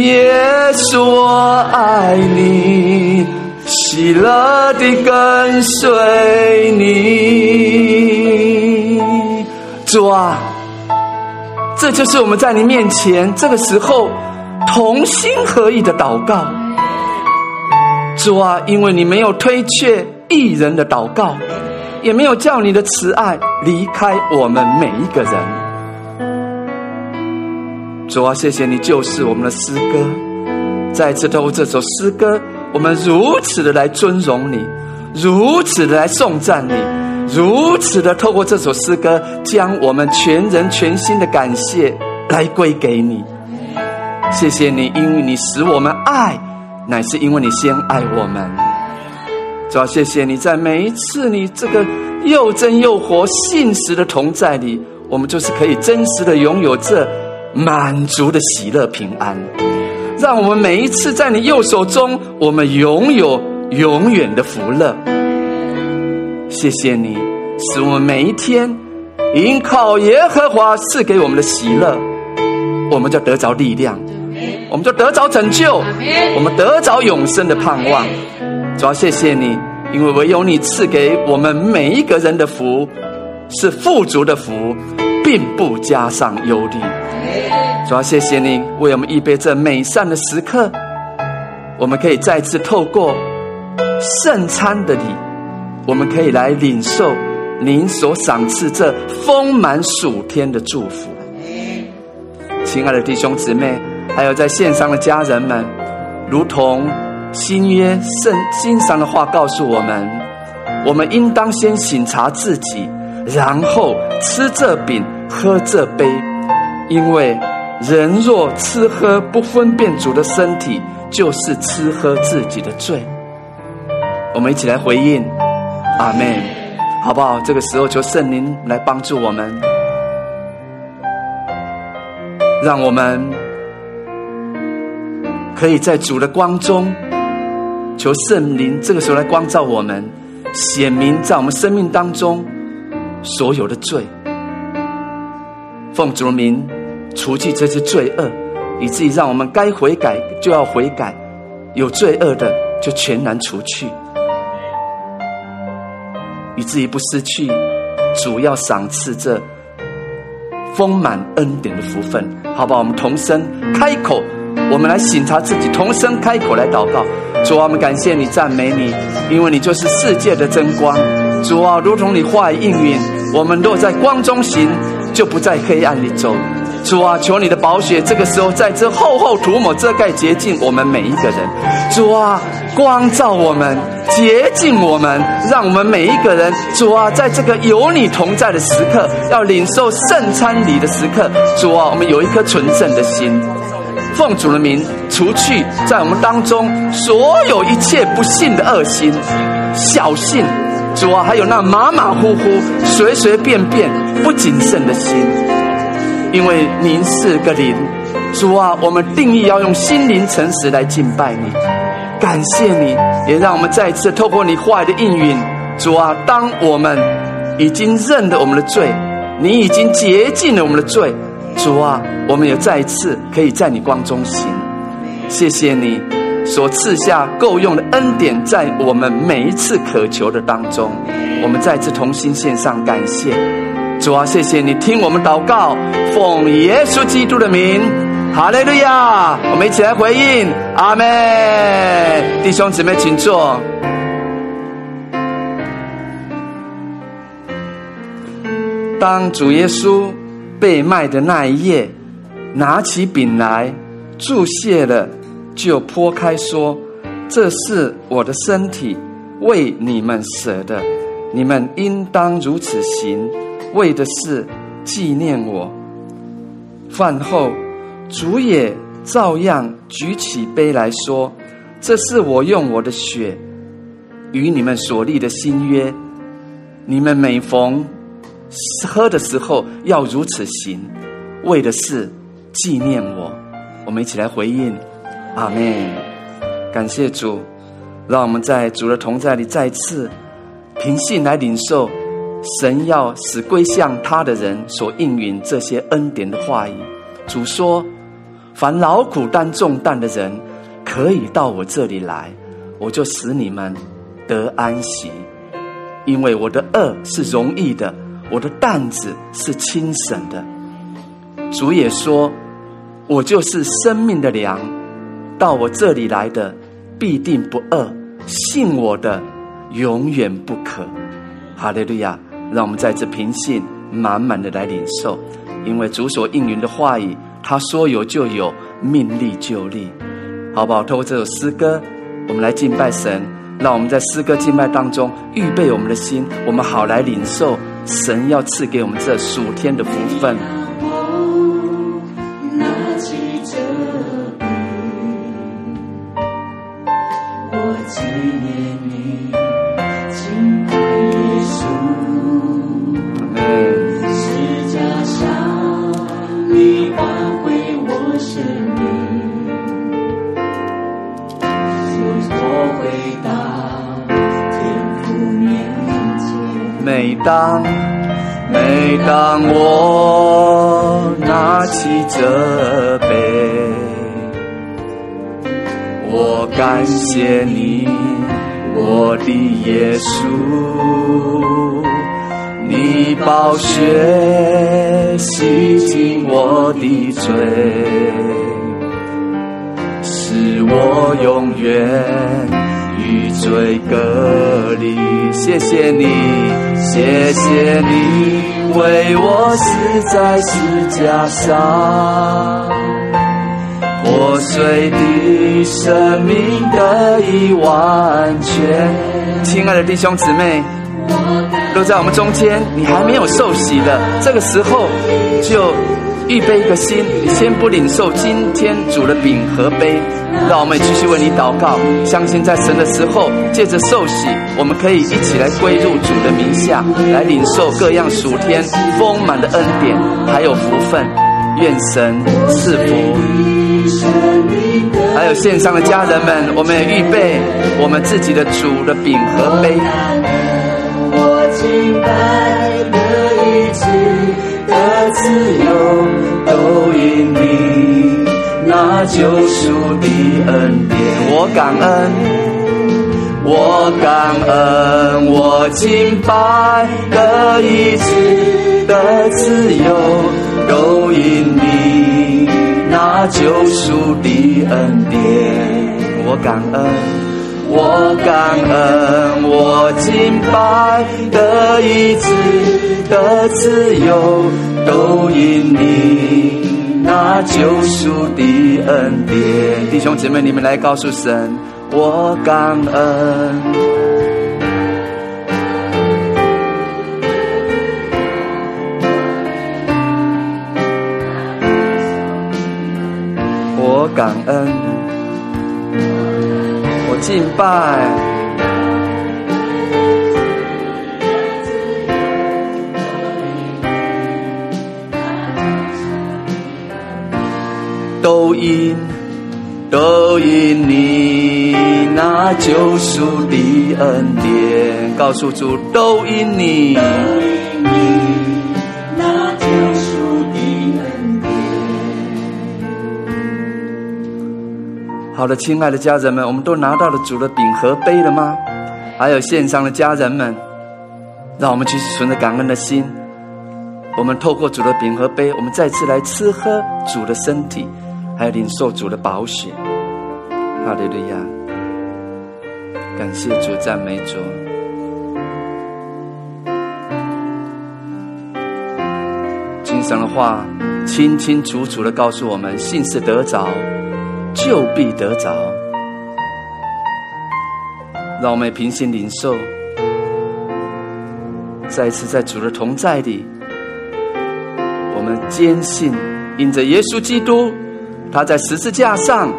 Speaker 9: 耶稣，我爱你，喜乐地跟随你。主啊，这就是我们在你面前这个时候同心合意的祷告。主啊，因为你没有推却一人的祷告。也没有叫你的慈爱离开我们每一个人。主啊，谢谢你救世我们的诗歌，再次透过这首诗歌，我们如此的来尊荣你，如此的来颂赞你，如此的透过这首诗歌，将我们全人全心的感谢来归给你。谢谢你，因为你使我们爱，乃是因为你先爱我们。主要谢谢你在每一次你这个又真又活信实的同在里，我们就是可以真实的拥有这满足的喜乐平安。让我们每一次在你右手中，我们拥有永远的福乐。谢谢你，使我们每一天依靠耶和华赐给我们的喜乐，我们就得着力量，我们就得着拯救，我们得着永生的盼望。主要谢谢你，因为唯有你赐给我们每一个人的福是富足的福，并不加上忧虑。主要谢谢你为我们预备这美善的时刻，我们可以再次透过圣餐的礼，我们可以来领受您所赏赐这丰满属天的祝福。亲爱的弟兄姊妹，还有在线上的家人们，如同。新约圣经上的话告诉我们，我们应当先省察自己，然后吃这饼，喝这杯，因为人若吃喝不分辨主的身体，就是吃喝自己的罪。我们一起来回应，阿门，好不好？这个时候求圣灵来帮助我们，让我们可以在主的光中。求圣灵这个时候来光照我们，显明在我们生命当中所有的罪。奉主的名，除去这些罪恶，以至于让我们该悔改就要悔改，有罪恶的就全然除去，以至于不失去主要赏赐这丰满恩典的福分。好吧，我们同声开口，我们来省察自己，同声开口来祷告。主啊，我们感谢你，赞美你，因为你就是世界的真光。主啊，如同你话语应允，我们若在光中行，就不在黑暗里走。主啊，求你的宝血，这个时候在这厚厚涂抹、遮盖、洁净我们每一个人。主啊，光照我们，洁净我们，让我们每一个人，主啊，在这个有你同在的时刻，要领受圣餐礼的时刻，主啊，我们有一颗纯正的心，奉主的名，除去在我们当中所有一切不信的恶心、小信。主啊，还有那马马虎虎、随随便便、不谨慎的心，因为您是个灵。主啊，我们定义要用心灵诚实来敬拜你，感谢你，也让我们再一次透过你话语的应允。主啊，当我们已经认了我们的罪，你已经洁净了我们的罪。主啊，我们也再一次可以在你光中行。谢谢你。所赐下够用的恩典，在我们每一次渴求的当中，我们再次同心献上感谢。主啊，谢谢你听我们祷告，奉耶稣基督的名，哈利路亚！我们一起来回应，阿门。弟兄姊妹，请坐。当主耶稣被卖的那一夜，拿起饼来，祝谢了。就擘开说：“这是我的身体，为你们舍的，你们应当如此行，为的是纪念我。”饭后，主也照样举起杯来说：“这是我用我的血与你们所立的新约，你们每逢喝的时候要如此行，为的是纪念我。”我们一起来回应。阿门，感谢主，让我们在主的同在里再次凭信来领受神要使归向他的人所应允这些恩典的话语。主说：“凡劳苦担重担的人，可以到我这里来，我就使你们得安息。因为我的轭是容易的，我的担子是轻省的。”主也说：“我就是生命的粮。”到我这里来的必定不饿，信我的永远不渴。哈利路亚！让我们在这平信满满的来领受，因为主所应允的话语，他说有就有，命立就立，好不好？透过这首诗歌，我们来敬拜神。让我们在诗歌敬拜当中预备我们的心，我们好来领受神要赐给我们这属天的福分。当每当我拿起这杯，我感谢你，我的耶稣，你宝血洗净我的罪，使我永远。与罪隔离，谢谢你，谢谢你为我死在十架上，破碎的生命得以完全。亲爱的弟兄姊妹，都在我们中间，你还没有受洗的，这个时候就预备一个心，你先不领受今天主的饼和杯。让我们继续为你祷告，相信在神的时候，借着受洗，我们可以一起来归入主的名下，来领受各样属天丰满的恩典，还有福分。愿神赐福。还有线上的家人们，我们也预备我们自己的主的饼和杯。的自由，都因你那救赎的恩典。我感恩，我感恩，我敬拜的医治的自由，都因你那救赎的恩典。我感恩。我感恩，我敬拜的一次的自由，都因你那救赎的恩典。弟兄姐妹，你们来告诉神，我感恩，我感恩。我敬拜，都因都因你那救赎的恩典，告诉主，都因你。好的，亲爱的家人们，我们都拿到了主的饼和杯了吗？还有线上的家人们，让我们继续存着感恩的心，我们透过主的饼和杯，我们再次来吃喝主的身体，还有领受主的保险。哈利路亚！感谢主，赞美主。经上的话清清楚楚的告诉我们：信是得着。就必得着，让我们平心领受，再次在主的同在里，我们坚信，因着耶稣基督，他在十字架上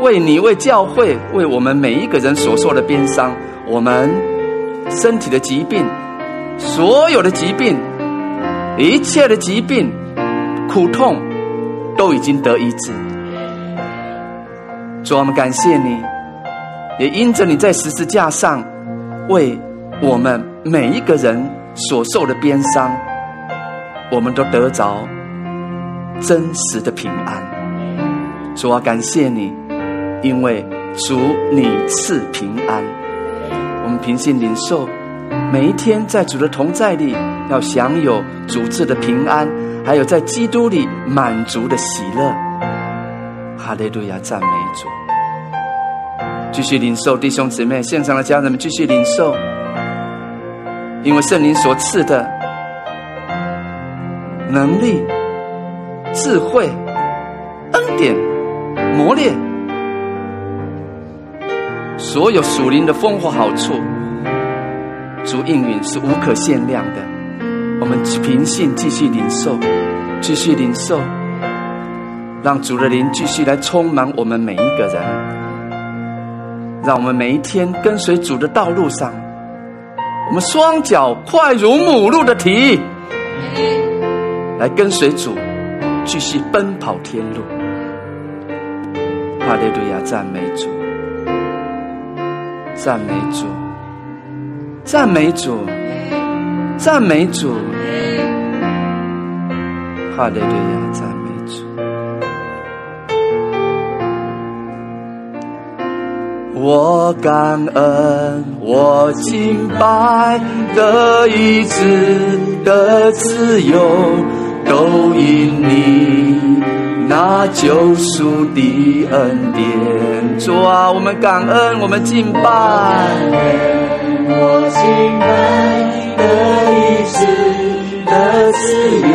Speaker 9: 为你、为教会、为我们每一个人所受的鞭伤，我们身体的疾病，所有的疾病，一切的疾病、苦痛，都已经得医治。主，我们感谢你，也因着你在十字架上为我们每一个人所受的鞭伤，我们都得着真实的平安。主啊，感谢你，因为主你赐平安。我们平信领受，每一天在主的同在里，要享有主赐的平安，还有在基督里满足的喜乐。哈利路亚，赞美主！继续领受，弟兄姊妹，现场的家人们继续领受，因为圣灵所赐的能力、智慧、恩典、磨练，所有属灵的丰富好处，主应允是无可限量的。我们平信继续领受，继续领受。让主的灵继续来充满我们每一个人，让我们每一天跟随主的道路上，我们双脚快如母鹿的蹄，来跟随主，继续奔跑天路。哈利路亚，赞美主，赞美主，赞美主，赞美主，哈利路亚，赞美主。我感恩，我敬拜的意志的自由，都因你那救赎的恩典。主啊，我们感恩，我们敬拜。我敬拜的医治的自由，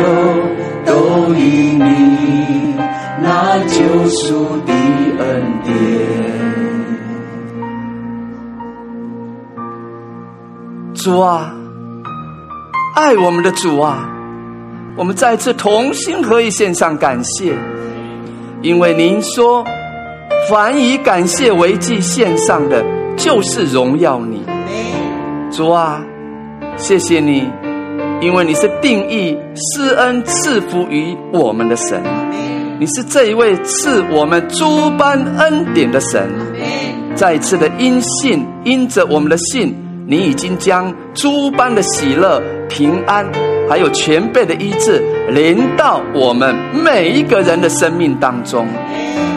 Speaker 9: 都因你那救赎的恩典。主啊，爱我们的主啊，我们再次同心合意献上感谢，因为您说，凡以感谢为祭献上的，就是荣耀你。主啊，谢谢你，因为你是定义施恩赐福于我们的神，你是这一位赐我们诸般恩典的神。再一次的因信，因着我们的信。你已经将诸般的喜乐、平安，还有全辈的医治临到我们每一个人的生命当中。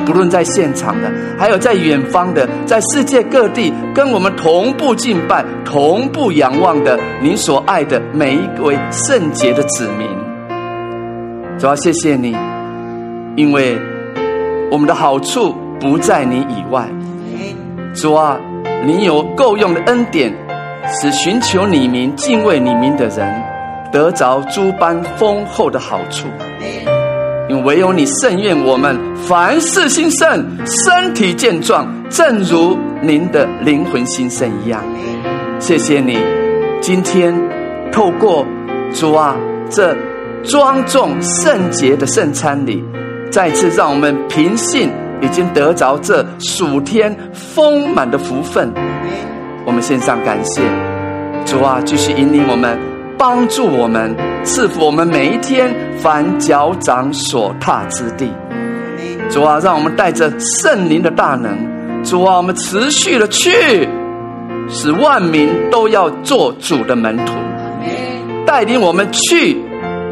Speaker 9: 不论在现场的，还有在远方的，在世界各地跟我们同步敬拜、同步仰望的，您所爱的每一位圣洁的子民，主要谢谢你，因为我们的好处不在你以外。主啊，你有够用的恩典，使寻求你名、敬畏你名的人得着诸般丰厚的好处。因为唯有你圣愿我们凡事兴盛，身体健壮，正如您的灵魂兴盛一样。谢谢你，今天透过主啊这庄重圣洁的圣餐里，再次让我们凭信已经得着这暑天丰满的福分。我们献上感谢，主啊，继续引领我们。帮助我们，赐福我们每一天凡脚掌所踏之地。主啊，让我们带着圣灵的大能，主啊，我们持续的去，使万民都要做主的门徒。带领我们去，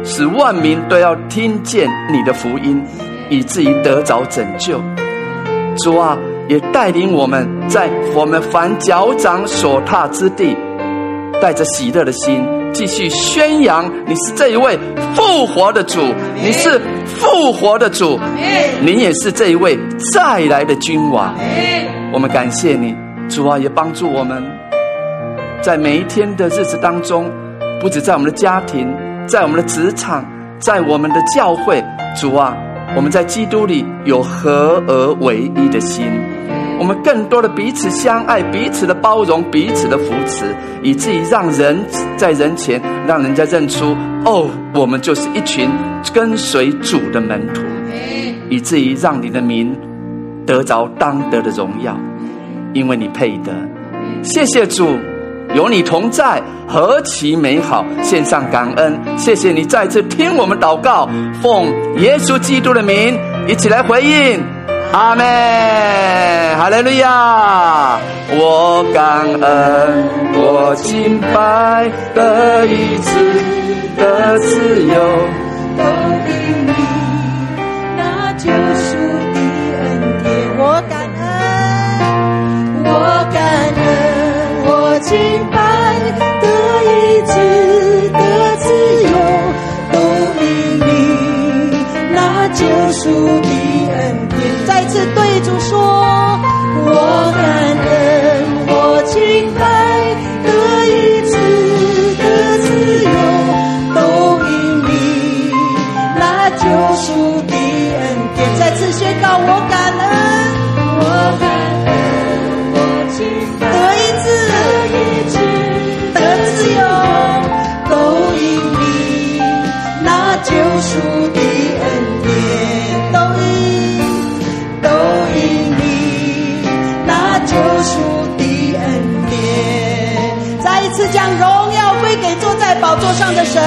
Speaker 9: 使万民都要听见你的福音，以至于得着拯救。主啊，也带领我们在我们凡脚掌所踏之地，带着喜乐的心。继续宣扬你是这一位复活的主，你是复活的主，你也是这一位再来的君王。我们感谢你，主啊，也帮助我们，在每一天的日子当中，不止在我们的家庭，在我们的职场，在我们的教会，主啊，我们在基督里有合而为一的心。我们更多的彼此相爱，彼此的包容，彼此的扶持，以至于让人在人前让人家认出哦，我们就是一群跟随主的门徒，以至于让你的名得着当得的荣耀，因为你配得。谢谢主，有你同在，何其美好！献上感恩，谢谢你再次听我们祷告，奉耶稣基督的名，一起来回应。阿门，哈利路亚！我感恩，我敬拜的医治的自由，
Speaker 1: 都因你那救赎的恩典。我感恩，我感恩，我敬拜的医治的自由，都因你那救赎的。再次对主说，我感恩，宝座上的神，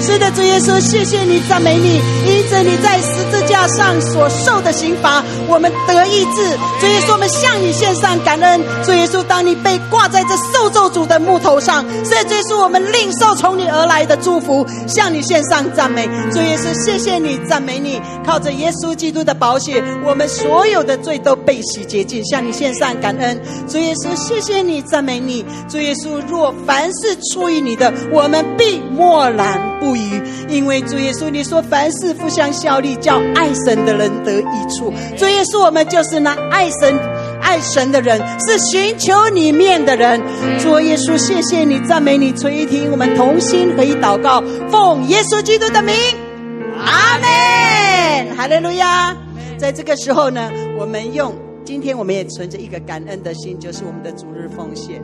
Speaker 1: 是的，主耶稣，谢谢你，赞美你，因着你在十字架上所受的刑罚，我们得医治。主耶稣，我们向你献上感恩。主耶稣，当你被挂在这受咒诅的木头上，是的，主耶稣，我们领受从你而来的祝福，向你献上赞美。主耶稣，谢谢你，赞美你，靠着耶稣基督的宝血，我们所有的罪都被洗洁净，向你献上感恩。主耶稣，谢谢你，赞美你。主耶稣，若凡是出于你的，我们。必默然不不语，因为主耶稣，你说凡事互相效力，叫爱神的人得益处。主耶稣，我们就是那爱神、爱神的人，是寻求你面的人。主耶稣，谢谢你，赞美你，垂听我们同心合一祷告，奉耶稣基督的名，阿门。哈利路亚。在这个时候呢，我们用今天我们也存着一个感恩的心，就是我们的主日奉献。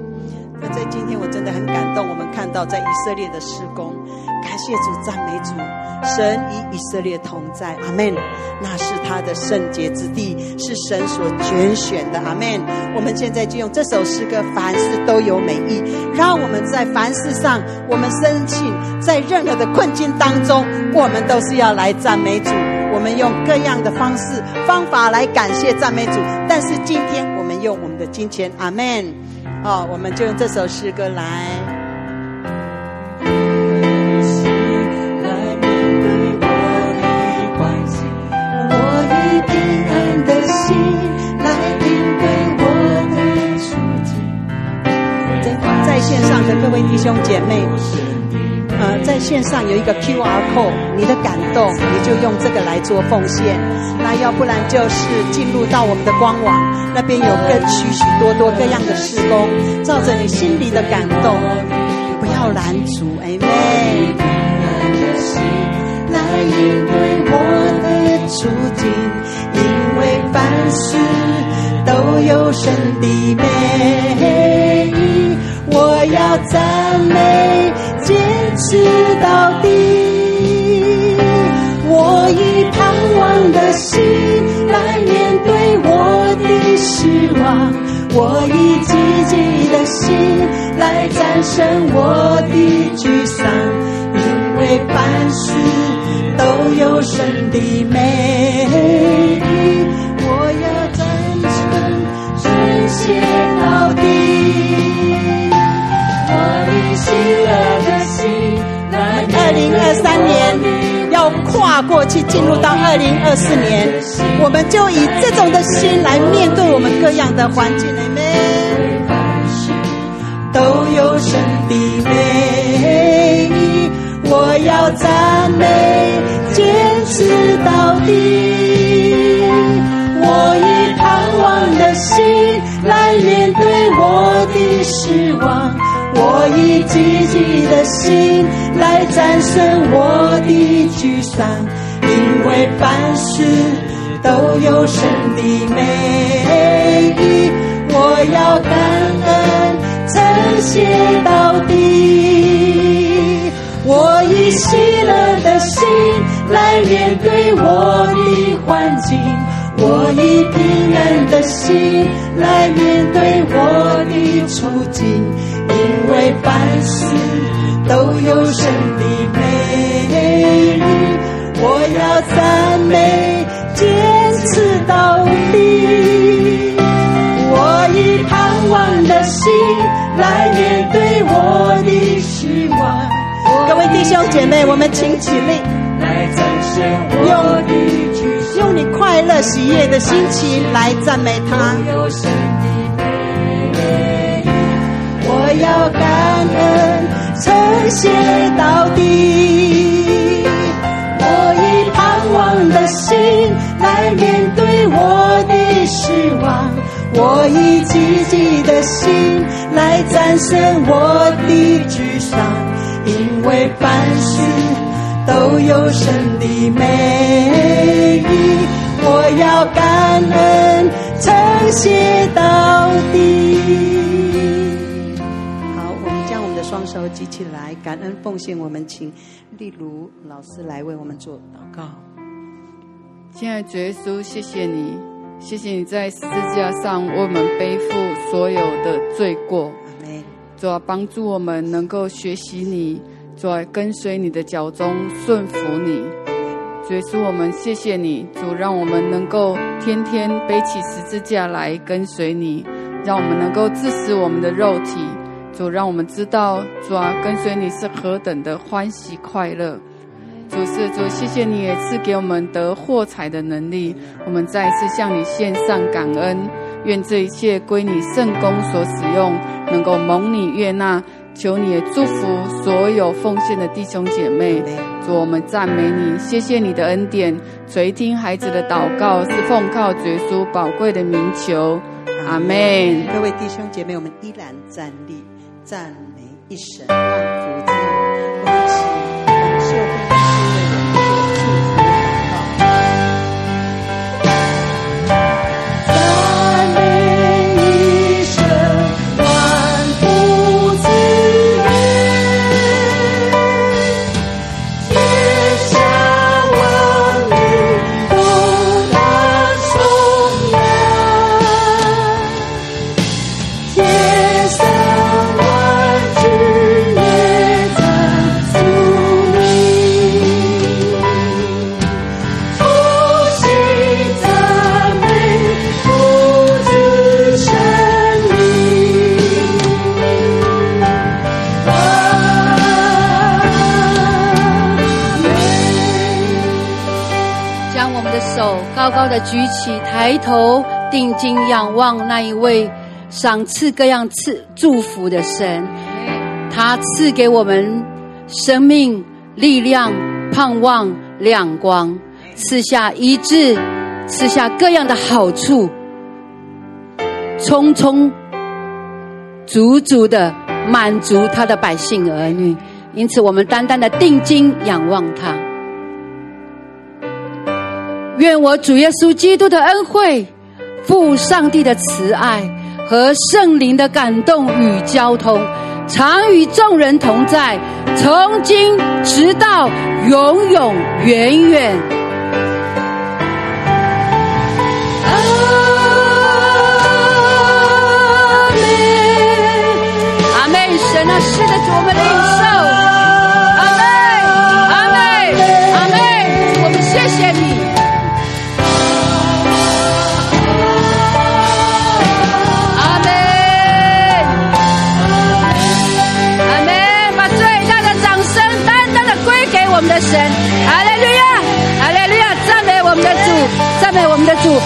Speaker 1: 在今天，我真的很感动。我们看到在以色列的施工，感谢主，赞美主，神与以色列同在，阿门。那是他的圣洁之地，是神所拣选的，阿门。我们现在就用这首诗歌，凡事都有美意，让我们在凡事上，我们深信，在任何的困境当中，我们都是要来赞美主。我们用各样的方式方法来感谢赞美主，但是今天我们用我们的金钱，阿门。好，我们就用这首诗歌来在线上的各位弟兄姐妹。呃，在线上有一个 QR code，你的感动，你就用这个来做奉献。那要不然就是进入到我们的官网，那边有更许许多多各样的事工，照着你心里的感动，不要拦阻，阿们。来因为我的处境，因为凡事都有神的美，我要赞美，坚持到底。我以盼望的心来面对我的失望，我以积极的心来战胜我的沮丧，因为凡事。都有神的美意，我要真诚真心三年要跨过去，进入到二零二四年，我们就以这种的心来面对我们各样的环境里面。都有神的美意，我要赞美。坚持到底，我以盼望的心来面对我的失望，我以积极的心来战胜我的沮丧，因为凡事都有神的美意，我要感恩称谢到底，我以喜乐的心。来面对我的环境，我以平安的心来面对我的处境，因为凡事都有神的美意，我要赞美，坚持到底。我以盼望的心来面对我的失望。各位弟兄姐妹，我们请起立。用用你快乐喜悦的心情来赞美他。我要感恩，称谢到底。我以盼望的心来面对我的失望，我以积极的心来战胜我的沮丧，因为凡事。都有神的美意，我要感恩，称谢到底。们的双手举起来，感恩奉献。我们请例如老师来为我们做祷告。
Speaker 3: 亲爱的主耶稣，谢谢你，谢谢你在十字架上为我们背负所有的罪过。主啊，帮助我们能够学习你。主啊，跟随你的脚中，顺服你。主耶稣，我们谢谢你。主，让我们能够天天背起十字架来跟随你，让我们能够治死我们的肉体。主，让我们知道，主啊，跟随你是何等的欢喜快乐。主是主，谢谢你也赐给我们得获财的能力。我们再一次向你献上感恩，愿这一切归你圣功所使用，能够蒙你悦纳。求你也祝福所有奉献的弟兄姐妹，主我们赞美你，谢谢你的恩典，垂听孩子的祷告，是奉靠主耶稣宝贵的名求，阿门。
Speaker 1: 各位弟兄姐妹，我们依然站立，赞美一神万福之主。
Speaker 3: 高高的举起，抬头定睛仰望那一位赏赐各样赐祝福的神，
Speaker 4: 他赐给我们生命、力量、盼望、亮光，赐下医治，赐下各样的好处，充充足足的满足他的百姓儿女。因此，我们单单的定睛仰望他。愿我主耶稣基督的恩惠、父上帝的慈爱和圣灵的感动与交通，常与众人同在，从今直到永永远远。们的神，哈利路亚，哈利路亚，赞美我们的主，赞美我们的主。